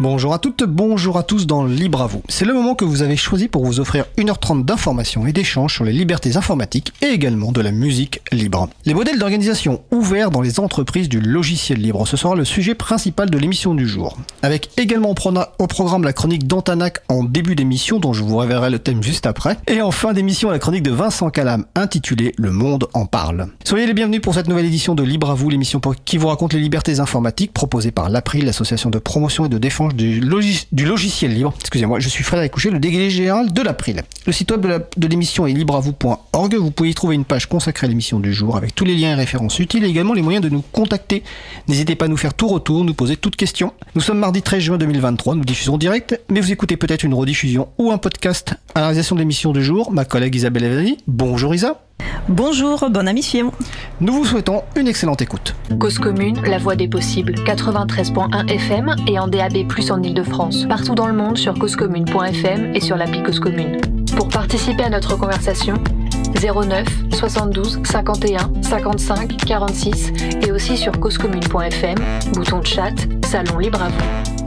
Bonjour à toutes, bonjour à tous dans Libre à vous. C'est le moment que vous avez choisi pour vous offrir 1h30 d'informations et d'échanges sur les libertés informatiques et également de la musique libre. Les modèles d'organisation ouverts dans les entreprises du logiciel libre, ce sera le sujet principal de l'émission du jour. Avec également au programme la chronique d'Antanac en début d'émission dont je vous révélerai le thème juste après. Et en fin d'émission la chronique de Vincent Calam intitulée Le monde en parle. Soyez les bienvenus pour cette nouvelle édition de Libre à vous, l'émission qui vous raconte les libertés informatiques proposée par l'April, l'association de promotion et de défense du, logiciel libre. Excusez-moi, je suis Frédéric Coucher, le délégué général de l'April. Le site web de l'émission est libreavou.org. Vous pouvez y trouver une page consacrée à l'émission du jour avec tous les liens et références utiles et également les moyens de nous contacter. N'hésitez pas à nous faire tout retour, nous poser toutes questions. Nous sommes mardi 13 juin 2023, nous diffusons direct, mais vous écoutez peut-être une rediffusion ou un podcast à la réalisation de l'émission du jour. Ma collègue Isabelle Evani. Bonjour Isa. Bonjour, bon ami suivant. Nous vous souhaitons une excellente écoute. Cause commune, la voix des possibles, 93.1 FM et en DAB+, en Ile-de-France. Partout dans le monde sur causecommune.fm et sur l'appli Cause Commune. Pour participer à notre conversation, 09 72 51 55 46 et aussi sur causecommune.fm, bouton de chat, salon libre à vous.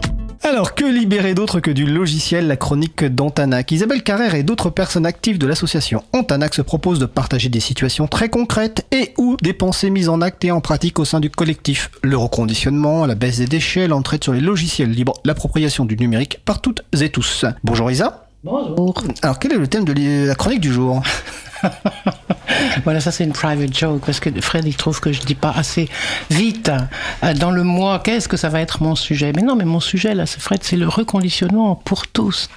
Alors, que libérer d'autre que du logiciel, la chronique d'Antanac Isabelle Carrère et d'autres personnes actives de l'association Antanac se proposent de partager des situations très concrètes et ou des pensées mises en acte et en pratique au sein du collectif. Le reconditionnement, la baisse des déchets, l'entraide sur les logiciels libres, l'appropriation du numérique par toutes et tous. Bonjour Isa. Bonjour. Alors, quel est le thème de la chronique du jour? Voilà, ça c'est une private joke parce que Fred il trouve que je dis pas assez vite euh, dans le mois. Qu'est-ce que ça va être mon sujet? Mais non, mais mon sujet là, c'est Fred, c'est le reconditionnement pour tous.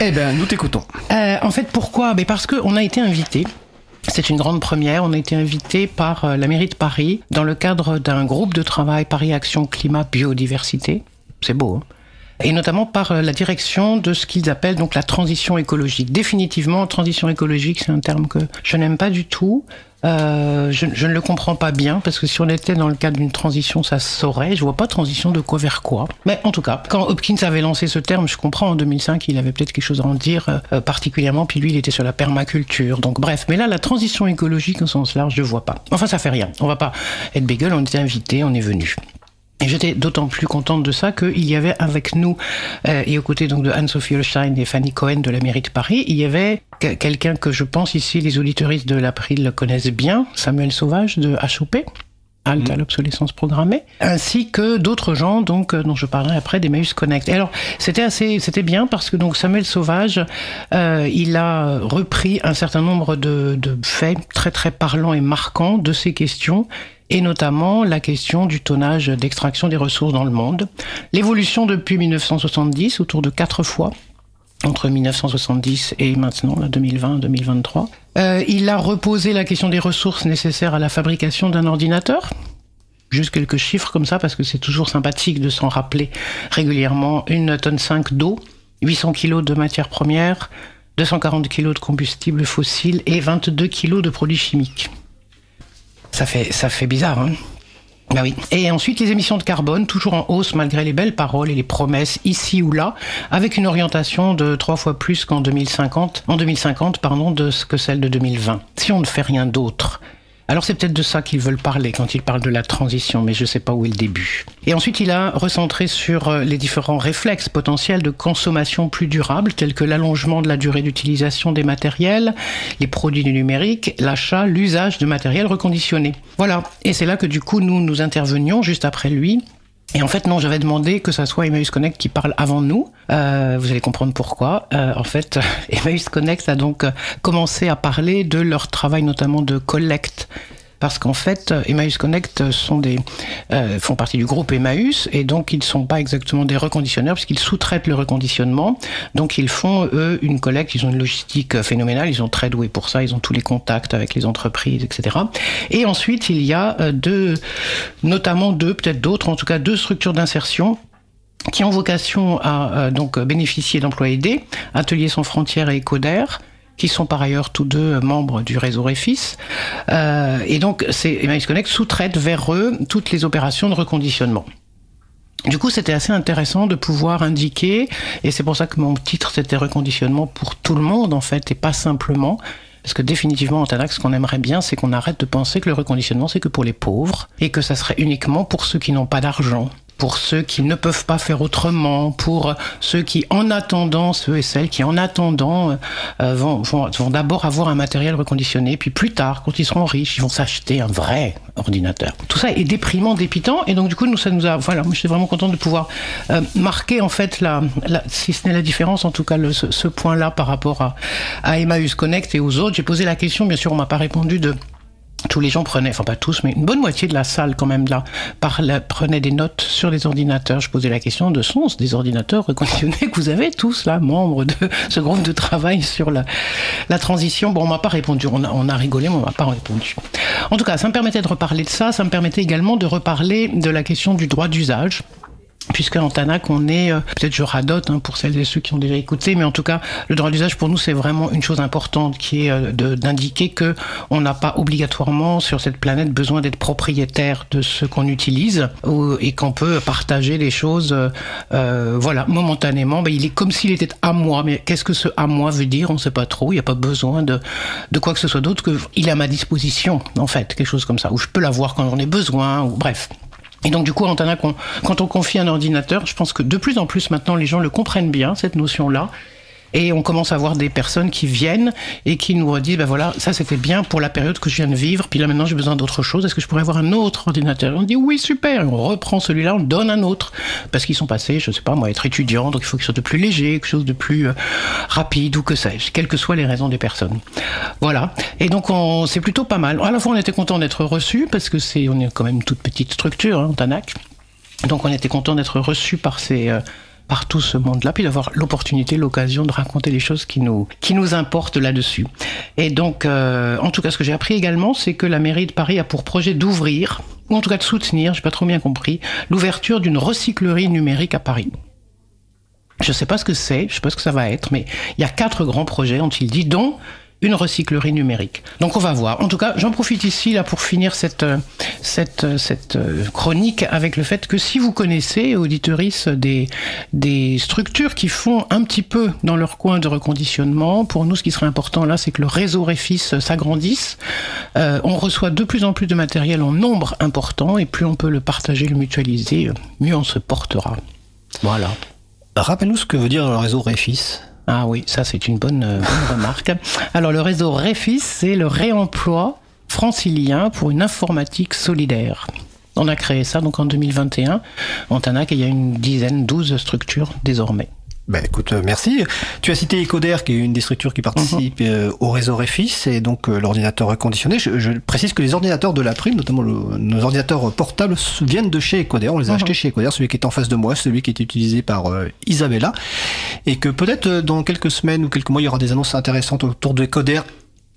Eh bien, nous t'écoutons. Euh, en fait, pourquoi? Mais parce qu'on a été invité. C'est une grande première. On a été invité par euh, la mairie de Paris dans le cadre d'un groupe de travail Paris Action Climat Biodiversité. C'est beau. Hein? Et notamment par euh, la direction de ce qu'ils appellent donc la transition écologique. Définitivement, transition écologique, c'est un terme que je n'aime pas du tout. Euh, je, je, ne le comprends pas bien parce que si on était dans le cadre d'une transition, ça saurait. Je vois pas transition de quoi vers quoi. Mais en tout cas, quand Hopkins avait lancé ce terme, je comprends en 2005, il avait peut-être quelque chose à en dire euh, particulièrement. Puis lui, il était sur la permaculture. Donc bref, mais là, la transition écologique au sens large, je vois pas. Enfin, ça fait rien. On va pas être bagel. On était invité, on est venu. Et j'étais d'autant plus contente de ça qu'il y avait avec nous, euh, et aux côtés donc de Anne-Sophie Holstein et Fanny Cohen de la mairie de Paris, il y avait quelqu'un que je pense ici les auditoristes de l'April le connaissent bien, Samuel Sauvage de HOP. Halte à mmh. l'obsolescence programmée, ainsi que d'autres gens donc euh, dont je parlerai après d'Emmaüs Connect. Et alors c'était assez, c'était bien parce que donc Samuel Sauvage, euh, il a repris un certain nombre de, de faits très très parlants et marquants de ces questions et notamment la question du tonnage d'extraction des ressources dans le monde. L'évolution depuis 1970, autour de quatre fois, entre 1970 et maintenant, 2020-2023. Euh, il a reposé la question des ressources nécessaires à la fabrication d'un ordinateur. Juste quelques chiffres comme ça, parce que c'est toujours sympathique de s'en rappeler régulièrement. Une tonne 5 d'eau, 800 kg de matières premières, 240 kg de combustible fossile et 22 kg de produits chimiques. Ça fait, ça fait bizarre, hein bah oui. Et ensuite, les émissions de carbone, toujours en hausse malgré les belles paroles et les promesses ici ou là, avec une orientation de trois fois plus qu'en 2050, en 2050, pardon, de ce que celle de 2020. Si on ne fait rien d'autre, alors c'est peut-être de ça qu'ils veulent parler quand ils parlent de la transition, mais je ne sais pas où est le début. Et ensuite, il a recentré sur euh, les différents réflexes potentiels de consommation plus durable, tels que l'allongement de la durée d'utilisation des matériels, les produits du numérique, l'achat, l'usage de matériel reconditionné. Voilà. Et c'est là que du coup, nous, nous intervenions juste après lui et en fait, non, j'avais demandé que ça soit Emmaüs Connect qui parle avant nous. Euh, vous allez comprendre pourquoi. Euh, en fait, Emmaüs Connect a donc commencé à parler de leur travail notamment de collecte parce qu'en fait, Emmaüs Connect euh, font partie du groupe Emmaüs et donc ils ne sont pas exactement des reconditionneurs puisqu'ils sous-traitent le reconditionnement. Donc ils font eux une collecte, ils ont une logistique phénoménale, ils sont très doués pour ça, ils ont tous les contacts avec les entreprises, etc. Et ensuite il y a euh, deux, notamment deux, peut-être d'autres, en tout cas deux structures d'insertion qui ont vocation à euh, donc bénéficier d'emplois aidés, Ateliers sans frontières et Ecoder, qui sont par ailleurs tous deux membres du réseau Refis. Euh, et donc, Emmaüs Connect sous-traite vers eux toutes les opérations de reconditionnement. Du coup, c'était assez intéressant de pouvoir indiquer, et c'est pour ça que mon titre c'était reconditionnement pour tout le monde en fait, et pas simplement. Parce que définitivement, en Tanac, ce qu'on aimerait bien, c'est qu'on arrête de penser que le reconditionnement, c'est que pour les pauvres, et que ça serait uniquement pour ceux qui n'ont pas d'argent pour ceux qui ne peuvent pas faire autrement, pour ceux qui, en attendant, ceux et celles qui, en attendant, euh, vont, vont, d'abord avoir un matériel reconditionné, puis plus tard, quand ils seront riches, ils vont s'acheter un vrai ordinateur. Tout ça est déprimant, dépitant, et donc du coup, nous, ça nous a, voilà, moi, je suis vraiment content de pouvoir euh, marquer en fait la, si ce n'est la différence, en tout cas ce point-là par rapport à, à Emmaüs Connect et aux autres. J'ai posé la question, bien sûr, on m'a pas répondu de tous les gens prenaient, enfin pas tous, mais une bonne moitié de la salle quand même là, prenait des notes sur les ordinateurs. Je posais la question de sont des ordinateurs reconditionnés que vous avez tous là, membres de ce groupe de travail sur la, la transition. Bon, on m'a pas répondu, on a, on a rigolé, mais on m'a pas répondu. En tout cas, ça me permettait de reparler de ça, ça me permettait également de reparler de la question du droit d'usage puisque en Tanac, on est, euh, peut-être je radote hein, pour celles et ceux qui ont déjà écouté, mais en tout cas, le droit d'usage pour nous, c'est vraiment une chose importante qui est euh, d'indiquer que on n'a pas obligatoirement sur cette planète besoin d'être propriétaire de ce qu'on utilise ou, et qu'on peut partager les choses, euh, voilà, momentanément. Ben, il est comme s'il était à moi, mais qu'est-ce que ce à moi veut dire? On ne sait pas trop. Il n'y a pas besoin de, de quoi que ce soit d'autre que il est à ma disposition, en fait, quelque chose comme ça, où je peux l'avoir quand j'en ai besoin, ou bref. Et donc du coup, quand on confie un ordinateur, je pense que de plus en plus maintenant, les gens le comprennent bien, cette notion-là. Et on commence à voir des personnes qui viennent et qui nous redisent, ben voilà, ça c'était bien pour la période que je viens de vivre, puis là maintenant j'ai besoin d'autre chose, est-ce que je pourrais avoir un autre ordinateur? On dit oui, super, et on reprend celui-là, on donne un autre, parce qu'ils sont passés, je sais pas moi, être étudiants, donc il faut qu'ils soient de plus léger, quelque chose de plus euh, rapide ou que sais-je, quelles que soient les raisons des personnes. Voilà. Et donc on, c'est plutôt pas mal. À la fois on était content d'être reçus, parce que c'est, on est quand même toute petite structure, hein, Tanac. Donc on était content d'être reçus par ces... Euh, par tout ce monde-là, puis d'avoir l'opportunité, l'occasion de raconter les choses qui nous, qui nous importent là-dessus. Et donc, euh, en tout cas, ce que j'ai appris également, c'est que la mairie de Paris a pour projet d'ouvrir, ou en tout cas de soutenir, j'ai pas trop bien compris, l'ouverture d'une recyclerie numérique à Paris. Je sais pas ce que c'est, je sais pas ce que ça va être, mais il y a quatre grands projets, ont-ils dit, dont une recyclerie numérique. Donc on va voir. En tout cas, j'en profite ici là pour finir cette cette cette chronique avec le fait que si vous connaissez auditoris des des structures qui font un petit peu dans leur coin de reconditionnement, pour nous ce qui serait important là, c'est que le réseau Refis s'agrandisse. Euh, on reçoit de plus en plus de matériel en nombre important et plus on peut le partager, le mutualiser, mieux on se portera. Voilà. Rappelle-nous ce que veut dire le réseau Refis. Ah oui, ça c'est une bonne, euh, remarque. Alors le réseau REFIS, c'est le réemploi francilien pour une informatique solidaire. On a créé ça donc en 2021 en Tanac il y a une dizaine, douze structures désormais. Ben écoute, euh, merci. Tu as cité Ecoder, qui est une des structures qui participe euh, au réseau Refis, et donc euh, l'ordinateur reconditionné. Je, je précise que les ordinateurs de la prime, notamment le- nos ordinateurs portables, viennent de chez Ecoder. On les a Mhm. achetés chez Ecoder, celui qui est en face de moi, celui qui est utilisé par euh, Isabella. Et que peut-être dans quelques semaines ou quelques mois, il y aura des annonces intéressantes autour de Ecoder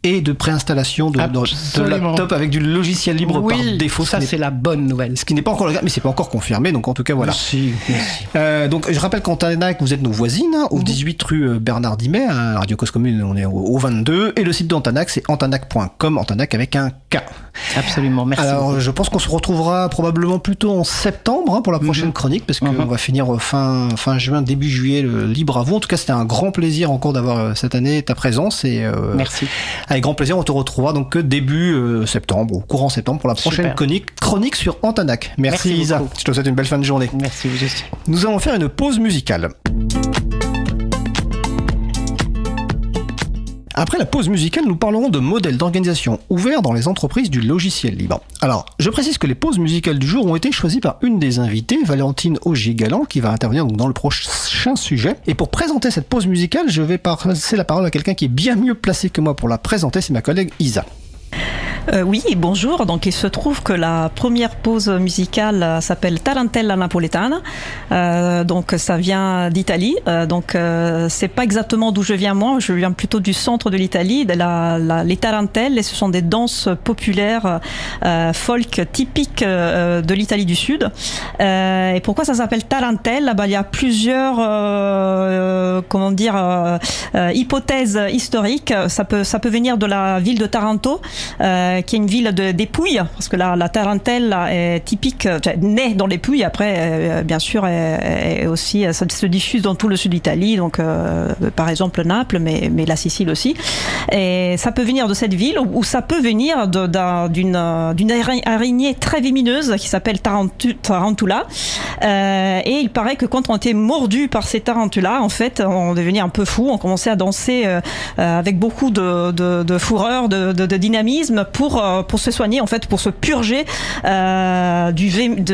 et de préinstallation de, de, de laptop avec du logiciel libre par défaut. ça c'est la bonne nouvelle. ce qui n'est pas encore le cas, mais c'est pas encore confirmé, donc en tout cas voilà. Merci, merci. Euh, donc je rappelle qu'en Tanac, vous êtes nos voisines, hein, au Mhm. 18 rue euh, Bernard Dimet, à Radio Cause Commune, on est au, au 22, et le site d'Antanac, c'est antanac.com, Antanac avec un K. Absolument, merci. Alors beaucoup. je pense qu'on se retrouvera probablement plutôt en septembre hein, pour la prochaine Mhm. chronique, parce qu'on Mhm. va finir euh, fin, fin juin, début juillet, le libre à vous. En tout cas, c'était un grand plaisir encore d'avoir cette année ta présence, et euh, Merci. Avec grand plaisir, on te retrouvera donc début euh, septembre, au courant septembre, pour la prochaine Super. chronique, chronique sur Antanac. Merci, Merci Isa, beaucoup. je te souhaite une belle fin de journée. Merci vous aussi. Nous allons faire une pause musicale. Après la pause musicale, nous parlerons de modèles d'organisation ouverts dans les entreprises du logiciel libre. Alors, je précise que les pauses musicales du jour ont été choisies par une des invitées, Valentine Augier-Galant, qui va intervenir dans le prochain sujet. Et pour présenter cette pause musicale, je vais passer la parole à quelqu'un qui est bien mieux placé que moi pour la présenter, c'est ma collègue Isa. Euh, oui, bonjour. Donc, il se trouve que la première pause musicale euh, s'appelle Tarantella Napoletana. Euh, donc, ça vient d'Italie. Donc, c'est pas exactement d'où je viens moi. Je viens plutôt du centre de l'Italie, la, la- les tarentelles. Et ce sont des danses populaires folk typiques de l'Italie du Sud. Et pourquoi ça s'appelle tarentelle ben, Il y a plusieurs, comment dire, hypothèses historiques. Ça peut, ça peut venir de la ville de Taranto. Euh, qui est une ville de, des Pouilles, parce que la, la Tarentelle est typique, naît dans les Pouilles, après, bien sûr, est, aussi, ça se diffuse dans tout le sud d'Italie, donc par exemple Naples, mais, mais la Sicile aussi. Et ça peut venir de cette ville, ou ça peut venir d'une araignée très vimineuse qui s'appelle Tarantula. et il paraît que quand on était mordu par ces tarentulas, en fait, on devenait un peu fou, on commençait à danser avec beaucoup de, de, de fourreur, de, de, pour, euh, pour se soigner, en fait, pour se purger euh, du,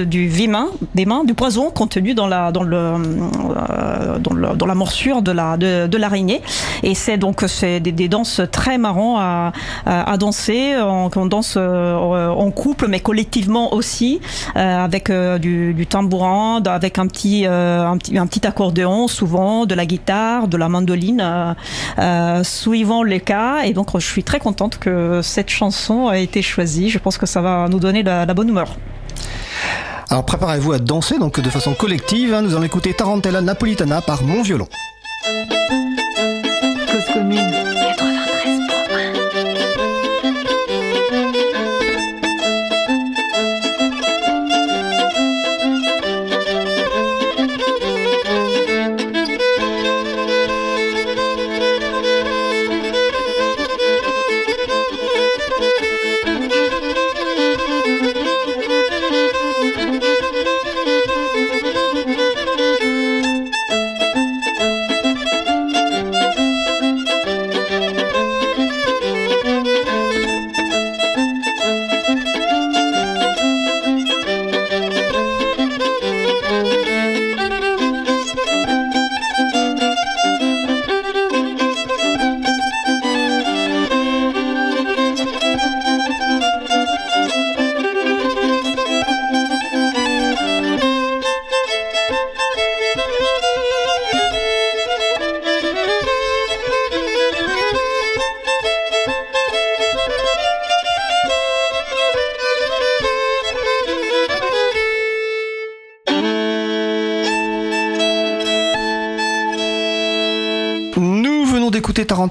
du vémin, des mains, du poison contenu dans la, dans le, euh, dans, la morsure de la de, de l'araignée. Et c'est donc des, danses très marrants à, danser. On, danse en couple, mais collectivement aussi, avec du, du tambourin, avec un petit un petit accordéon, souvent de la guitare, de la mandoline, suivant les cas. Et donc je suis très contente que cette chanson a été choisie. Je pense que ça va nous donner la, bonne humeur. Alors préparez-vous à danser donc de façon collective. Hein. Nous allons écouter Tarantella Napolitana par Mon Violon. Cause commune.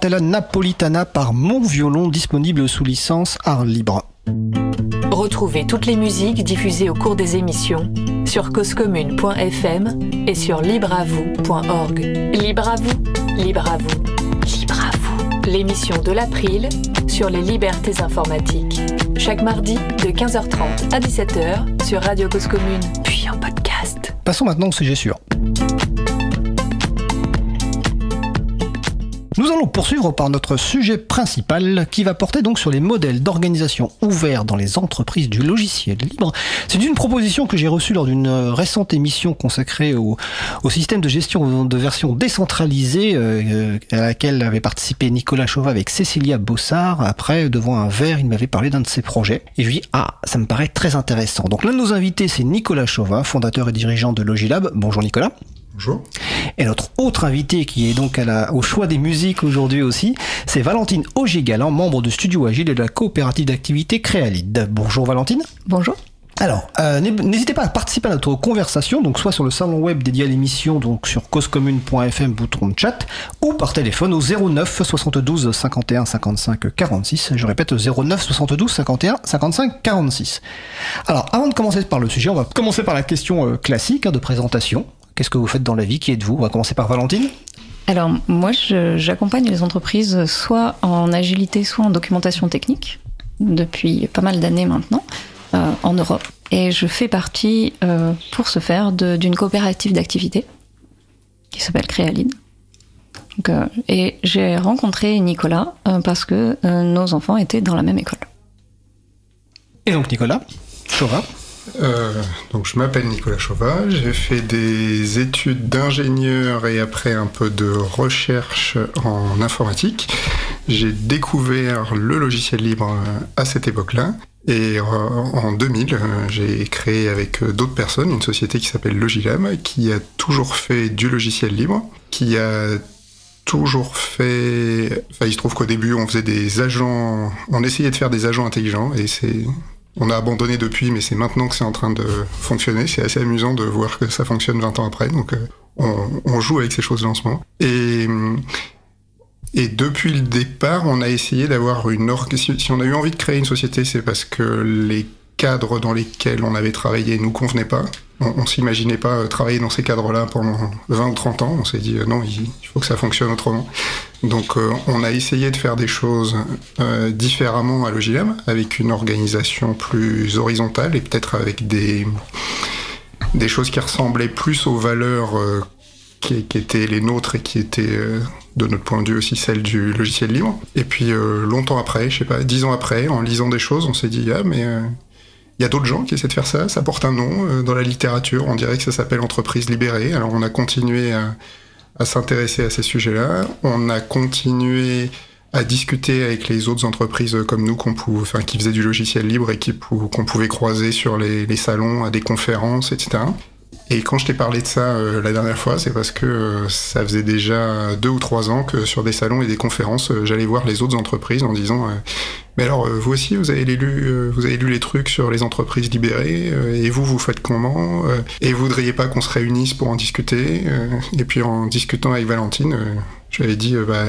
Tarantella Napolitana par Mon Violon, disponible sous licence Art Libre. Retrouvez toutes les musiques diffusées au cours des émissions sur causecommune.fm et sur libreavoue.org. Libre à vous, libre à vous, libre à vous. L'émission de l'April sur les libertés informatiques. Chaque mardi de 15h30 à 17h sur Radio Cause Commune, puis en podcast. Passons maintenant au sujet sûr. Nous allons poursuivre par notre sujet principal qui va porter donc sur les modèles d'organisation ouverts dans les entreprises du logiciel libre. C'est une proposition que j'ai reçue lors d'une récente émission consacrée au, système de gestion de version décentralisée euh, à laquelle avait participé Nicolas Chauvat avec Cécilia Bossard. Après, devant un verre, il m'avait parlé d'un de ses projets. Et je lui ai dit, ah, ça me paraît très intéressant. Donc l'un de nos invités, c'est Nicolas Chauvat, fondateur et dirigeant de Logilab. Bonjour Nicolas. Bonjour. Et notre autre invité qui est donc à la, au choix des musiques aujourd'hui aussi, c'est Valentine Augigalan, membre de Studio Agile et de la coopérative d'activité Créalide. Bonjour Valentine. Bonjour. Alors, euh, n'hésitez pas à participer à notre conversation, donc soit sur le salon web dédié à l'émission, donc sur causecommune.fm, bouton de chat, ou par téléphone au 09 72 51 55 46. Je répète, 09 72 51 55 46. Alors, avant de commencer par le sujet, on va commencer par la question euh, classique hein, de présentation. Qu'est-ce que vous faites dans la vie Qui êtes-vous On va commencer par Valentine. Alors, moi, j'accompagne les entreprises soit en agilité, soit en documentation technique, depuis pas mal d'années maintenant, euh, en Europe. Et je fais partie, euh, pour ce faire, d'une coopérative d'activité qui s'appelle Créalide. Euh, et j'ai rencontré Nicolas parce que nos enfants étaient dans la même école. Et donc, Nicolas, Chauvin euh, donc je m'appelle Nicolas Chauvat, j'ai fait des études d'ingénieur et après un peu de recherche en informatique. J'ai découvert le logiciel libre à cette époque-là. Et euh, en 2000, euh, j'ai créé avec d'autres personnes une société qui s'appelle Logilab, qui a toujours fait du logiciel libre, qui a toujours fait. Enfin, il se trouve qu'au début, on faisait des agents. On essayait de faire des agents intelligents, et c'est on a abandonné depuis, mais c'est maintenant que c'est en train de fonctionner. C'est assez amusant de voir que ça fonctionne 20 ans après. Donc, euh, on, joue avec ces choses-là en ce moment. Et, depuis le départ, on a essayé d'avoir une organisation. Si on a eu envie de créer une société, c'est parce que les cadres dans lesquels on avait travaillé nous convenaient pas. On, on s'imaginait pas travailler dans ces cadres-là pendant 20 ou 30 ans. On s'est dit euh, non, il faut que ça fonctionne autrement. Donc euh, on a essayé de faire des choses euh, différemment à Logilem, avec une organisation plus horizontale et peut-être avec des, choses qui ressemblaient plus aux valeurs euh, qui, qui, étaient les nôtres et qui étaient de notre point de vue aussi celles du logiciel libre. Et puis longtemps après, je sais pas, dix ans après, en lisant des choses, on s'est dit ah mais il y a d'autres gens qui essaient de faire ça, ça porte un nom dans la littérature, on dirait que ça s'appelle entreprise libérée. Alors on a continué à à s'intéresser à ces sujets-là. On a continué à discuter avec les autres entreprises comme nous qu'on pouvait, enfin, qui faisaient du logiciel libre et qu'on pouvait croiser sur les, les, salons, à des conférences, etc. Et quand je t'ai parlé de ça euh, la dernière fois, c'est parce que euh, ça faisait déjà deux ou trois ans que sur des salons et des conférences, euh, j'allais voir les autres entreprises en disant Mais alors, vous aussi, vous avez, lu, vous avez lu les trucs sur les entreprises libérées, et vous, vous faites comment Et vous voudriez pas qu'on se réunisse pour en discuter Et puis en discutant avec Valentine, je lui avais dit bah,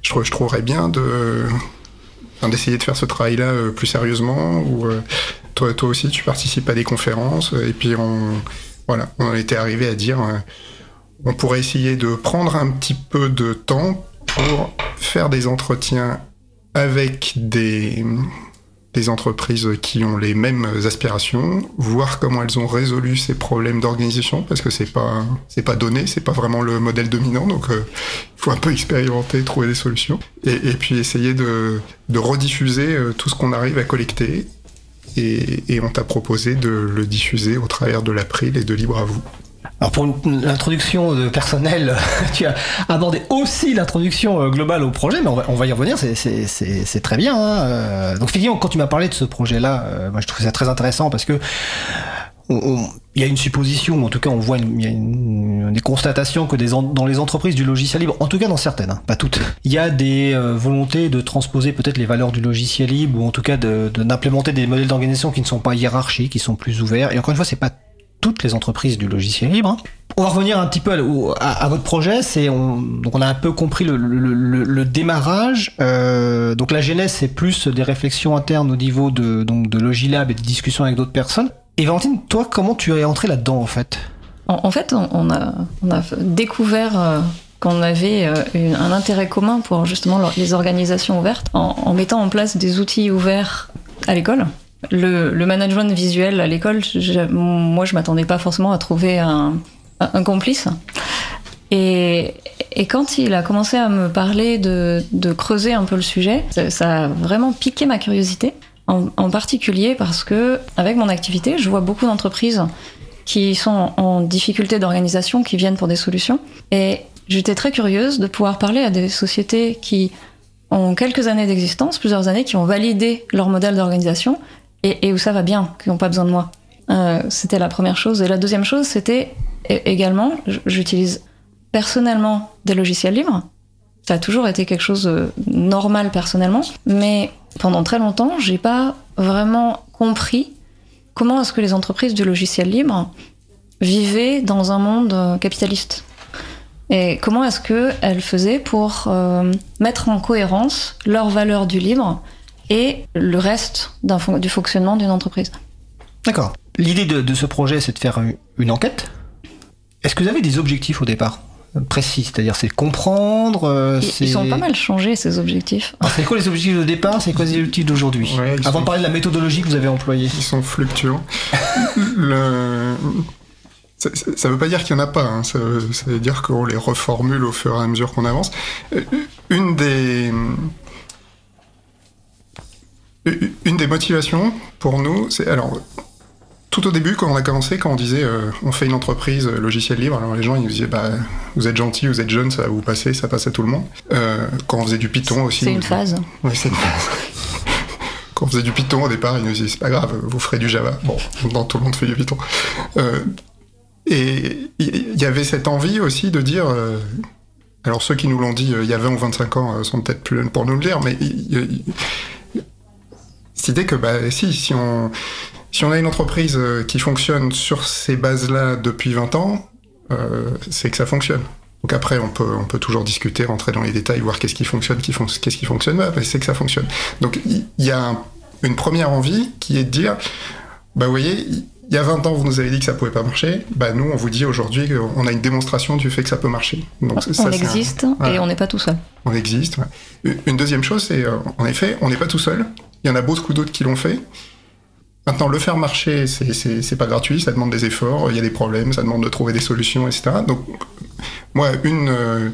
je, je trouverais bien de d'essayer de faire ce travail-là plus sérieusement, ou toi, toi aussi tu participes à des conférences, et puis on, voilà, on était arrivé à dire euh, on pourrait essayer de prendre un petit peu de temps pour faire des entretiens avec des, entreprises qui ont les mêmes aspirations, voir comment elles ont résolu ces problèmes d'organisation, parce que c'est pas c'est pas donné, c'est pas vraiment le modèle dominant, donc euh, il faut un peu expérimenter, trouver des solutions, et, puis essayer de, de rediffuser euh, tout ce qu'on arrive à collecter et, et on t'a proposé de le diffuser au travers de l'April et de Libre à vous. Alors pour l'introduction personnelle, tu as abordé aussi l'introduction globale au projet, mais on va, on va y revenir, c'est très bien. Hein. Donc effectivement, quand tu m'as parlé de ce projet-là, moi je trouve ça très intéressant parce que il y a une supposition, en tout cas on voit une, y a une, des constatations que des dans les entreprises du logiciel libre, en tout cas dans certaines, hein, pas toutes, il y a des euh, volontés de transposer peut-être les valeurs du logiciel libre ou en tout cas d'implémenter de, des modèles d'organisation qui ne sont pas hiérarchiques, qui sont plus ouverts. Et encore une fois, c'est pas toutes les entreprises du logiciel libre. On va revenir un petit peu à, votre projet. C'est on, a un peu compris le, démarrage. Euh, donc la genèse c'est plus des réflexions internes au niveau de donc de Logilab et de discussions avec d'autres personnes. Et Valentine, toi, comment tu es entrée là-dedans en fait? En, fait, on a, découvert euh, qu'on avait euh, un intérêt commun pour justement les organisations ouvertes en mettant en place des outils ouverts à l'école. Le, management visuel à l'école, moi je m'attendais pas forcément à trouver un, complice. Et, quand il a commencé à me parler de, creuser un peu le sujet, ça, ça, a vraiment piqué ma curiosité. En, en, particulier parce que, avec mon activité, je vois beaucoup d'entreprises qui sont en difficulté d'organisation, qui viennent pour des solutions. Et j'étais très curieuse de pouvoir parler à des sociétés qui ont quelques années d'existence, plusieurs années, qui ont validé leur modèle d'organisation et, où ça va bien, qui n'ont pas besoin de moi. Euh, c'était la première chose. Et la deuxième chose, c'était également, j'utilise personnellement des logiciels libres. Ça a toujours été quelque chose de normal personnellement, mais pendant très longtemps, j'ai pas vraiment compris comment est-ce que les entreprises du logiciel libre vivaient dans un monde capitaliste. Et comment est-ce qu'elles faisaient pour euh, mettre en cohérence leurs valeurs du libre et le reste du fonctionnement d'une entreprise. D'accord. L'idée de, de, ce projet, c'est de faire une enquête. Est-ce que vous avez des objectifs au départ précis, c'est-à-dire c'est comprendre. Euh, ils sont pas mal changés ces objectifs. C'est quoi les objectifs de départ? C'est quoi les objectifs d'aujourd'hui? Ouais, Avant sont... de parler de la méthodologie que vous avez employée. Ils sont fluctuants. Le... Ça, ça veut pas dire qu'il y en a pas. Hein. Ça, ça, veut dire qu'on les reformule au fur et à mesure qu'on avance. Euh, une des une des motivations pour nous, c'est alors tout au début, quand on a commencé, quand on disait euh, on fait une entreprise euh, logiciel libre, alors les gens ils nous disaient bah vous êtes gentil, vous êtes jeune, ça va vous passer, ça passe à tout le monde. Euh, quand on faisait du Python aussi. C'est une phase. Oui, c'est une phase. quand on faisait du Python au départ, ils nous disaient c'est pas grave, vous ferez du Java. Bon, non, tout le monde fait du Python. Et il y avait cette envie aussi de dire. Alors ceux qui nous l'ont dit il y a 20 ou 25 ans sont peut-être plus jeunes pour nous le dire, mais idée que bah si, si on si on a une entreprise qui fonctionne sur ces bases-là depuis 20 ans, euh, c'est que ça fonctionne. Donc après, on peut, on peut toujours discuter, rentrer dans les détails, voir qu'est-ce qui fonctionne, qu'est-ce qui fonctionne pas, c'est que ça fonctionne. Donc il y, a une première envie qui est de dire, bah vous voyez, il y a 20 ans, vous nous avez dit que ça pouvait pas marcher. Bah nous, on vous dit aujourd'hui qu'on a une démonstration du fait que ça peut marcher. Donc, on existe et on n'est pas tout seul. On existe. Une deuxième chose, c'est euh, en effet, on n'est pas tout seul. Il y en a beaucoup d'autres qui l'ont fait. Maintenant, le faire marcher, c'est pas gratuit, ça demande des efforts, il y a des problèmes, ça demande de trouver des solutions, etc. Donc, moi, une, euh,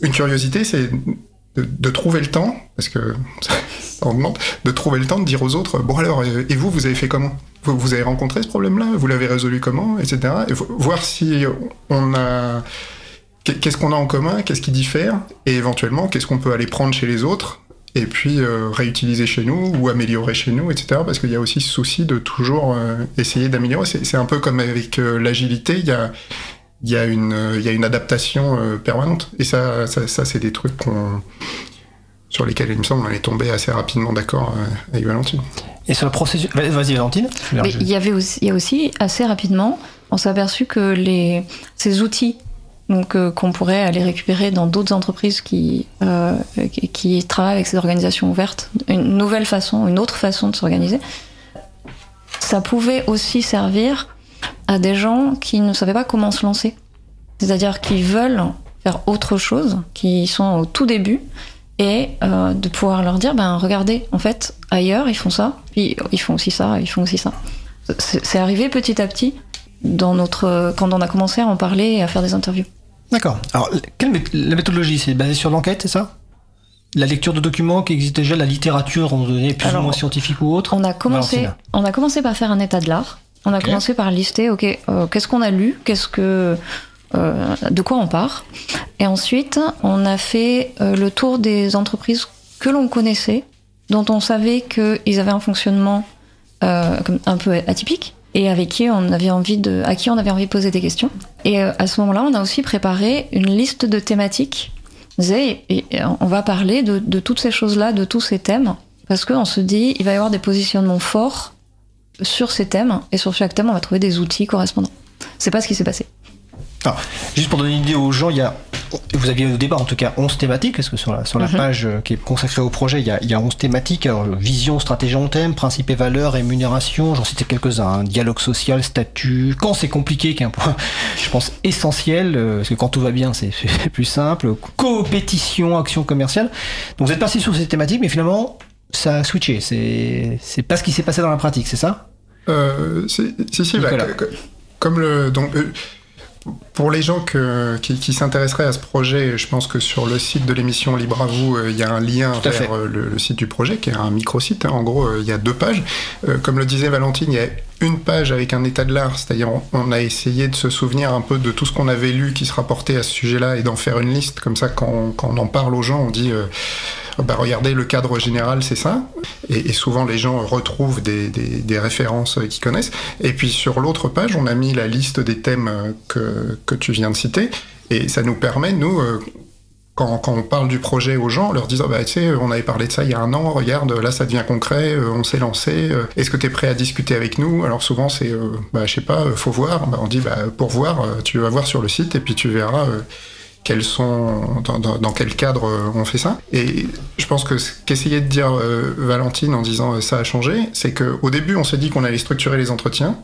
une curiosité, c'est de, trouver le temps, parce que ça, de trouver le temps de dire aux autres, bon alors, et vous, vous avez fait comment? Vous, vous, avez rencontré ce problème-là? Vous l'avez résolu comment? Etc. Et voir si on a... Qu'est-ce qu'on a en commun? Qu'est-ce qui diffère? Et éventuellement, qu'est-ce qu'on peut aller prendre chez les autres? Et puis euh, réutiliser chez nous ou améliorer chez nous, etc. Parce qu'il y a aussi ce souci de toujours euh, essayer d'améliorer. C'est un peu comme avec euh, l'agilité, il y a, y, a une, y a une adaptation permanente. Et ça, ça, ça c'est des trucs sur lesquels il me semble on est tombé assez rapidement d'accord avec Valentine. Et sur le processus, vas-y Valentine. Mais il y avait aussi, il y a aussi assez rapidement, on s'est aperçu que les, ces outils donc euh, qu'on pourrait aller récupérer dans d'autres entreprises qui, euh, qui travaillent avec ces organisations ouvertes, une nouvelle façon, une autre façon de s'organiser. Ça pouvait aussi servir à des gens qui ne savaient pas comment se lancer, c'est-à-dire qui veulent faire autre chose, qui sont au tout début, et euh, de pouvoir leur dire, ben regardez, en fait, ailleurs ils font ça, puis ils font aussi ça, ils font aussi ça. C'est arrivé petit à petit dans notre, quand on a commencé à en parler et à faire des interviews. D'accord. Alors, quelle la méthodologie, c'est basé sur l'enquête, c'est ça? La lecture de documents qui existent déjà, la littérature, on donné plus ou moins scientifique ou autre? On a commencé, on a commencé par faire un état de l'art. On a commencé par lister, ok, euh, qu'est-ce qu'on a lu, qu'est-ce que, euh, de quoi on part. Et ensuite, on a fait euh, le tour des entreprises que l'on connaissait, dont on savait qu'ils avaient un fonctionnement un peu atypique et avec qui on avait envie de, à qui on avait envie de poser des questions. Et euh, à ce moment-là, on a aussi préparé une liste de thématiques. Et, on va parler de, de toutes ces choses-là, de tous ces thèmes, parce qu'on se dit, il va y avoir des positionnements forts sur ces thèmes, et sur chaque thème, on va trouver des outils correspondants. C'est pas ce qui s'est passé. Alors, juste pour donner une idée aux gens, il y a, vous aviez au départ en tout cas 11 thématiques, parce que sur la, sur la mhm. page euh, qui est consacrée au projet, il y a, il y a 11 thématiques, alors, vision, stratégie en thème, principe et valeurs, rémunération, j'en citais quelques-uns, hein. dialogue social, statut, quand c'est compliqué, qui est un point, je pense, essentiel, euh, parce que quand tout va bien, c'est plus simple, compétition, action commerciale. Donc vous êtes passé sur ces thématiques, mais finalement, ça a switché, c'est pas ce qui s'est passé dans la pratique, c'est ça? Euh, Si, si, bah, comme le... Donc, euh, pour les gens qui, s'intéresseraient à ce projet, je pense que sur le site de l'émission Libre à vous, euh, il y a un lien vers euh, le, site du projet, qui est un micro-site. En gros, euh, il y a deux pages. comme le disait Valentine, il y a une page avec un état de l'art, c'est-à-dire on a essayé de se souvenir un peu de tout ce qu'on avait lu qui se rapportait à ce sujet-là et d'en faire une liste. Comme ça, quand, on en parle aux gens, on dit... Bah, regardez, le cadre général, c'est ça. Et, souvent, les gens retrouvent des, références qu'ils connaissent. Et puis, sur l'autre page, on a mis la liste des thèmes que, tu viens de citer. Et ça nous permet, nous, euh, quand, on parle du projet aux gens, leur disant, bah, tu sais, on avait parlé de ça il y a un an, regarde, là, ça devient concret, euh, on s'est lancé, euh, est-ce que tu es prêt à discuter avec nous? Alors, souvent, c'est, bah, je sais pas, faut voir. Bah, on dit, bah, pour voir, tu vas voir sur le site et puis tu verras quels sont, dans, quel cadre euh, on fait ça. Et je pense que ce qu'essayait de dire euh, Valentine en disant euh, ça a changé, c'est qu'au début on s'est dit qu'on allait structurer les entretiens.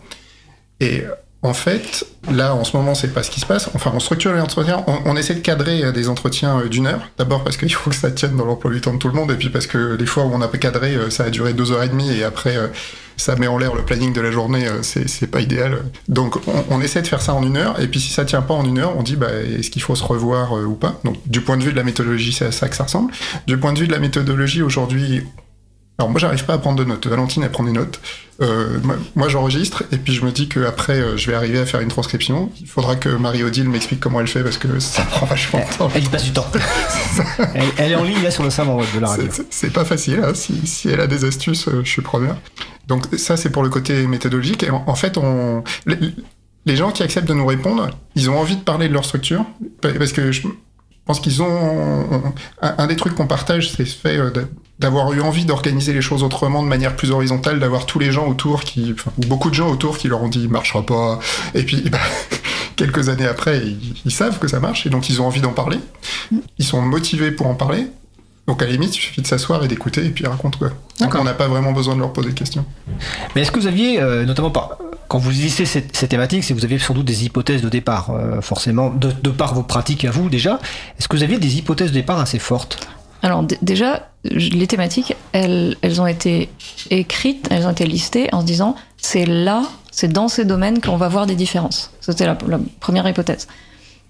Et en fait, là, en ce moment, c'est pas ce qui se passe. Enfin, on structure les entretiens, on, essaie de cadrer des entretiens d'une heure. D'abord parce qu'il faut que ça tienne dans l'emploi du temps de tout le monde, et puis parce que les fois où on a cadré, ça a duré deux heures et demie, et après, ça met en l'air le planning de la journée, euh, c'est pas idéal. Donc on, essaie de faire ça en une heure, et puis si ça tient pas en une heure, on dit bah, est-ce qu'il faut se revoir euh, ou pas? Donc du point de vue de la méthodologie, c'est à ça que ça ressemble. Du point de vue de la méthodologie, aujourd'hui, alors moi j'arrive pas à prendre de notes. Valentine elle prend des notes. Euh, moi, j'enregistre et puis je me dis qu'après euh, je vais arriver à faire une transcription. Il faudra que Marie-Odile m'explique comment elle fait parce que ça prend vachement de temps. Elle, passe du temps. elle, est en ligne là sur le salon de la radio. C'est pas facile. Hein. Si, si, elle a des astuces, euh, je suis preneur. Donc ça c'est pour le côté méthodologique. Et en, fait on les, gens qui acceptent de nous répondre, ils ont envie de parler de leur structure parce que je pense qu'ils ont un, des trucs qu'on partage, c'est ce fait d'avoir eu envie d'organiser les choses autrement, de manière plus horizontale, d'avoir tous les gens autour qui, enfin, beaucoup de gens autour qui leur ont dit marchera pas, et puis bah, quelques années après, ils, savent que ça marche et donc ils ont envie d'en parler. Ils sont motivés pour en parler. Donc à la limite, il suffit de s'asseoir et d'écouter et puis ils racontent quoi. Donc on n'a pas vraiment besoin de leur poser de questions. Mais est-ce que vous aviez, euh, notamment par, quand vous lisez ces, thématiques, c'est que vous aviez sans doute des hypothèses de départ, euh, forcément, de, par vos pratiques à vous déjà. Est-ce que vous aviez des hypothèses de départ assez fortes? Alors déjà, les thématiques, elles, elles ont été écrites, elles ont été listées en se disant c'est là c'est dans ces domaines qu'on va voir des différences. C'était la, première hypothèse.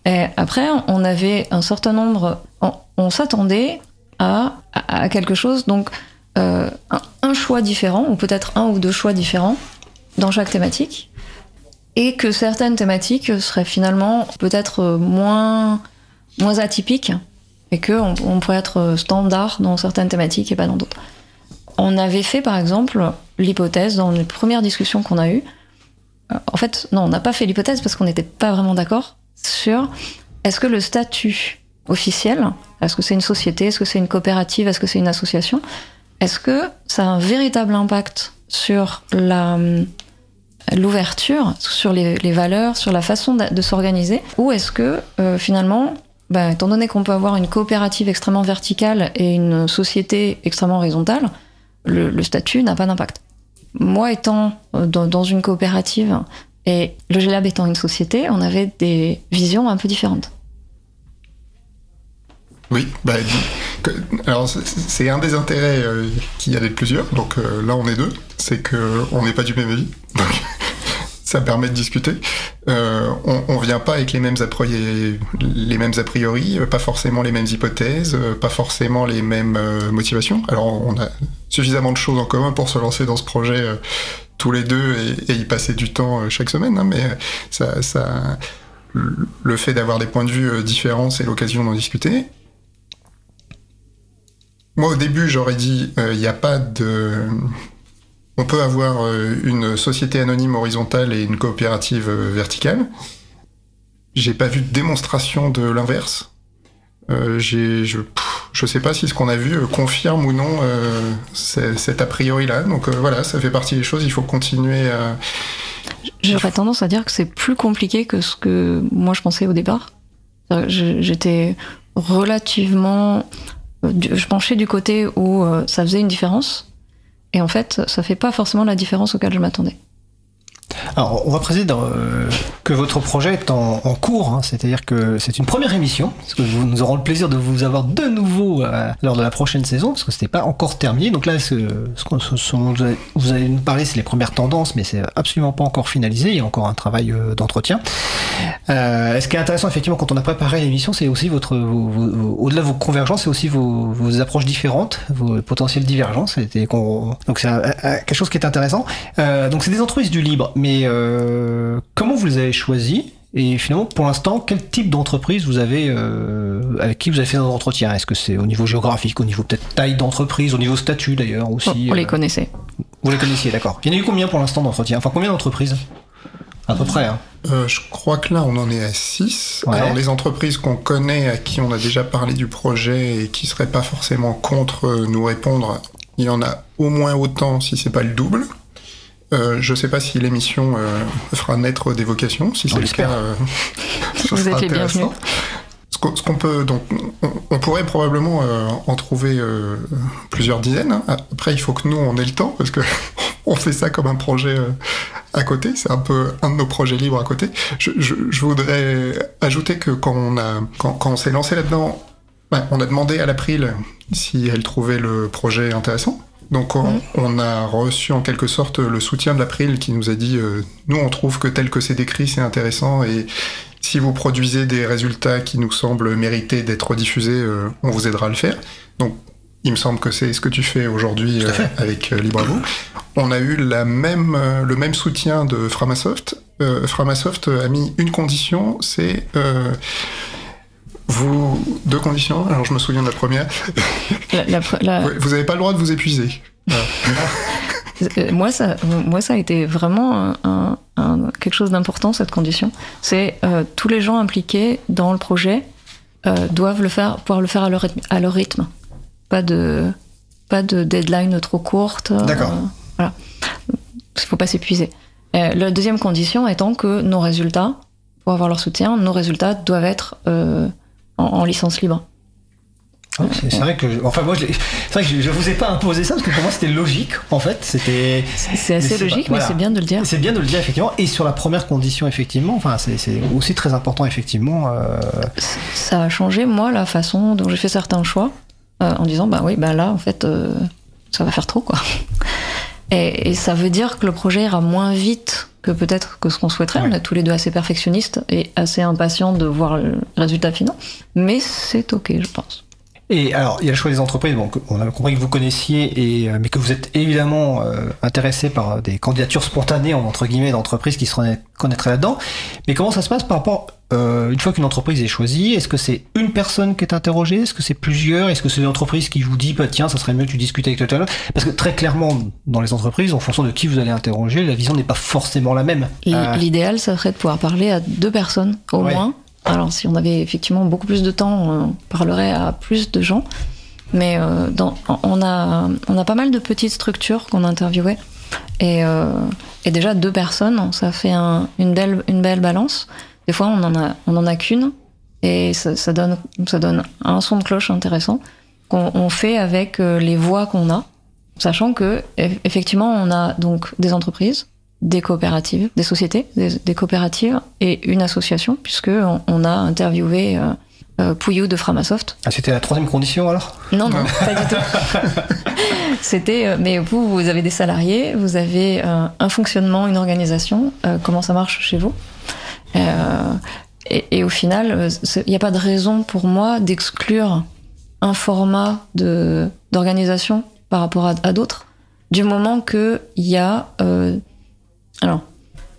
Et après, on avait un certain nombre, on, s'attendait à, quelque chose, donc euh, un, choix différent, ou peut-être un ou deux choix différents dans chaque thématique, et que certaines thématiques seraient finalement peut-être moins, moins atypiques, et qu'on on pourrait être standard dans certaines thématiques et pas dans d'autres. On avait fait par exemple l'hypothèse dans les premières discussions qu'on a eues en fait, non, on n'a pas fait l'hypothèse parce qu'on n'était pas vraiment d'accord sur est-ce que le statut officiel, est-ce que c'est une société, est-ce que c'est une coopérative, est-ce que c'est une association, est-ce que ça a un véritable impact sur l'ouverture, sur les, valeurs, sur la façon de, s'organiser, ou est-ce que euh, finalement, bah, étant donné qu'on peut avoir une coopérative extrêmement verticale et une société extrêmement horizontale, le statut n'a pas d'impact moi étant euh, dans, une coopérative et le GLAB étant une société, on avait des visions un peu différentes. Oui, bah, alors c'est un des intérêts euh, qu'il y a d'être plusieurs, donc euh, là on est deux, c'est qu'on n'est pas du même avis, donc ça permet de discuter. on, on vient pas avec les mêmes, a les mêmes a priori, pas forcément les mêmes hypothèses, pas forcément les mêmes motivations. Alors on a suffisamment de choses en commun pour se lancer dans ce projet euh, tous les deux et, y passer du temps euh, chaque semaine. Hein, mais ça, ça, le fait d'avoir des points de vue euh, différents, c'est l'occasion d'en discuter. Moi, au début, j'aurais dit, il n'y a pas de... On peut avoir une société anonyme horizontale et une coopérative verticale. J'ai pas vu de démonstration de l'inverse. j'ai, je, je sais pas si ce qu'on a vu euh, confirme ou non euh, cet a priori-là. Donc euh, voilà, ça fait partie des choses, il faut continuer à... J'aurais tendance à dire que c'est plus compliqué que ce que moi je pensais au départ. J'étais relativement... Je penchais du côté où ça faisait une différence. Et en fait, ça fait pas forcément la différence auquel je m'attendais. Alors, on va préciser euh, que votre projet est en, cours, hein. c'est-à-dire que c'est une première émission, parce que nous aurons le plaisir de vous avoir de nouveau euh, lors de la prochaine saison, parce que c'était pas encore terminé. Donc là, ce, dont vous allez nous parler, c'est les premières tendances, mais c'est absolument pas encore finalisé. Il y a encore un travail euh, d'entretien. ce qui est intéressant, effectivement, quand on a préparé l'émission, c'est aussi votre, au-delà de vos convergences, c'est aussi vos, approches différentes, vos potentielles divergences. Donc c'est quelque chose qui est intéressant. donc c'est des entreprises du libre mais euh, comment vous les avez choisis et finalement, pour l'instant, quel type d'entreprise vous avez euh, avec qui vous avez fait un entretien? Est-ce que c'est au niveau géographique, au niveau peut-être taille d'entreprise, au niveau statut d'ailleurs aussi On les euh, connaissait. Vous les connaissiez, d'accord. Il y en a eu combien pour l'instant d'entretiens? Enfin, combien d'entreprises? À peu près. Hein. je crois que là, on en est à 6. Alors, les entreprises qu'on connaît, à qui on a déjà parlé du projet et qui seraient pas forcément contre nous répondre, il y en a au moins autant, si c'est pas le double. Euh, je ne sais pas si l'émission euh, fera naître des vocations. Si c'est le cas, euh, vous êtes les bienvenus. Ce qu'on peut, donc, on, pourrait probablement en trouver plusieurs dizaines. Hein. Après, il faut que nous, on ait le temps, parce que on fait ça comme un projet à côté. C'est un peu un de nos projets libres à côté. Je, voudrais ajouter que quand on a, quand, on s'est lancé là-dedans, ben, on a demandé à l'April si elle trouvait le projet intéressant. Donc mhm. on, a reçu en quelque sorte le soutien de l'April qui nous a dit euh, nous on trouve que tel que c'est décrit c'est intéressant et si vous produisez des résultats qui nous semblent mériter d'être diffusés, euh, on vous aidera à le faire. Donc il me semble que c'est ce que tu fais aujourd'hui euh, avec Libravo. On a eu la même, le même soutien de Framasoft. Framasoft a mis une condition, c'est vous, deux conditions? Alors, je me souviens de la première. vous n'avez pas le droit de vous épuiser. Euh, moi, ça, moi, ça a été vraiment un, quelque chose d'important, cette condition. C'est euh, tous les gens impliqués dans le projet euh, doivent le faire, pouvoir le faire à leur, rythme, à leur rythme. Pas de, pas de deadline trop courte. D'accord. voilà. Il ne faut pas s'épuiser. la deuxième condition étant que nos résultats pour avoir leur soutien, nos résultats doivent être euh, en, en licence libre. Ouais, c'est vrai que, je- enfin moi, c'est vrai que je, je vous ai pas imposé ça parce que pour moi c'était logique en fait. C'était. C'est assez logique, pas- mais c'est bien de le dire. C'est bien de le dire effectivement. Et sur la première condition effectivement, enfin c'est c'est aussi très important effectivement. euh, Ça a changé, moi, la façon dont j'ai fait certains choix, euh, en disant, bah oui, bah là, en fait, euh, ça va faire trop, quoi. Et, et ça veut dire que le projet ira moins vite que peut-être que ce qu'on souhaiterait. Ouais. On est tous les deux assez perfectionnistes et assez impatients de voir le résultat final. Mais c'est ok, je pense. Et alors, il y a le choix des entreprises. Donc, on a compris que vous connaissiez, et, euh, mais que vous êtes évidemment euh, intéressé par euh, des candidatures spontanées, entre guillemets, d'entreprises qui se connaîtraient là-dedans. Mais comment ça se passe par rapport, euh, une fois qu'une entreprise est choisie, est-ce que c'est une personne qui est interrogée? Est-ce que c'est plusieurs? Est-ce que c'est une entreprise qui vous dit, bah, tiens, ça serait mieux que tu discutes avec tel Parce que très clairement, dans les entreprises, en fonction de qui vous allez interroger, la vision n'est pas forcément la même. Euh, L'idéal, ça serait de pouvoir parler à deux personnes au Ouais. moins. Alors, si on avait effectivement beaucoup plus de temps, on parlerait à plus de gens. Mais euh, on, a, on a pas mal de petites structures qu'on interviewait. Et, euh, et déjà, deux personnes, ça fait un- une, belle, une belle balance. Des fois, on en a, a qu'une. Et ça, ça donne, ça donne un son de cloche intéressant qu'on on fait avec euh, les voix qu'on a. Sachant que, eff- effectivement, on a donc des entreprises, des coopératives, des sociétés, des, des coopératives et une association, puisque on, on a interviewé euh, euh, Pouillou de Framasoft. ah, C'était la troisième condition alors? Non, non, pas du tout. C'était, euh, mais vous, vous avez des salariés, vous avez euh, un fonctionnement, une organisation. euh, comment ça marche chez vous? Euh, et, et au final, il n'y a pas de raison pour moi d'exclure un format de d'organisation par rapport à, à d'autres, du moment que il y a, euh, alors,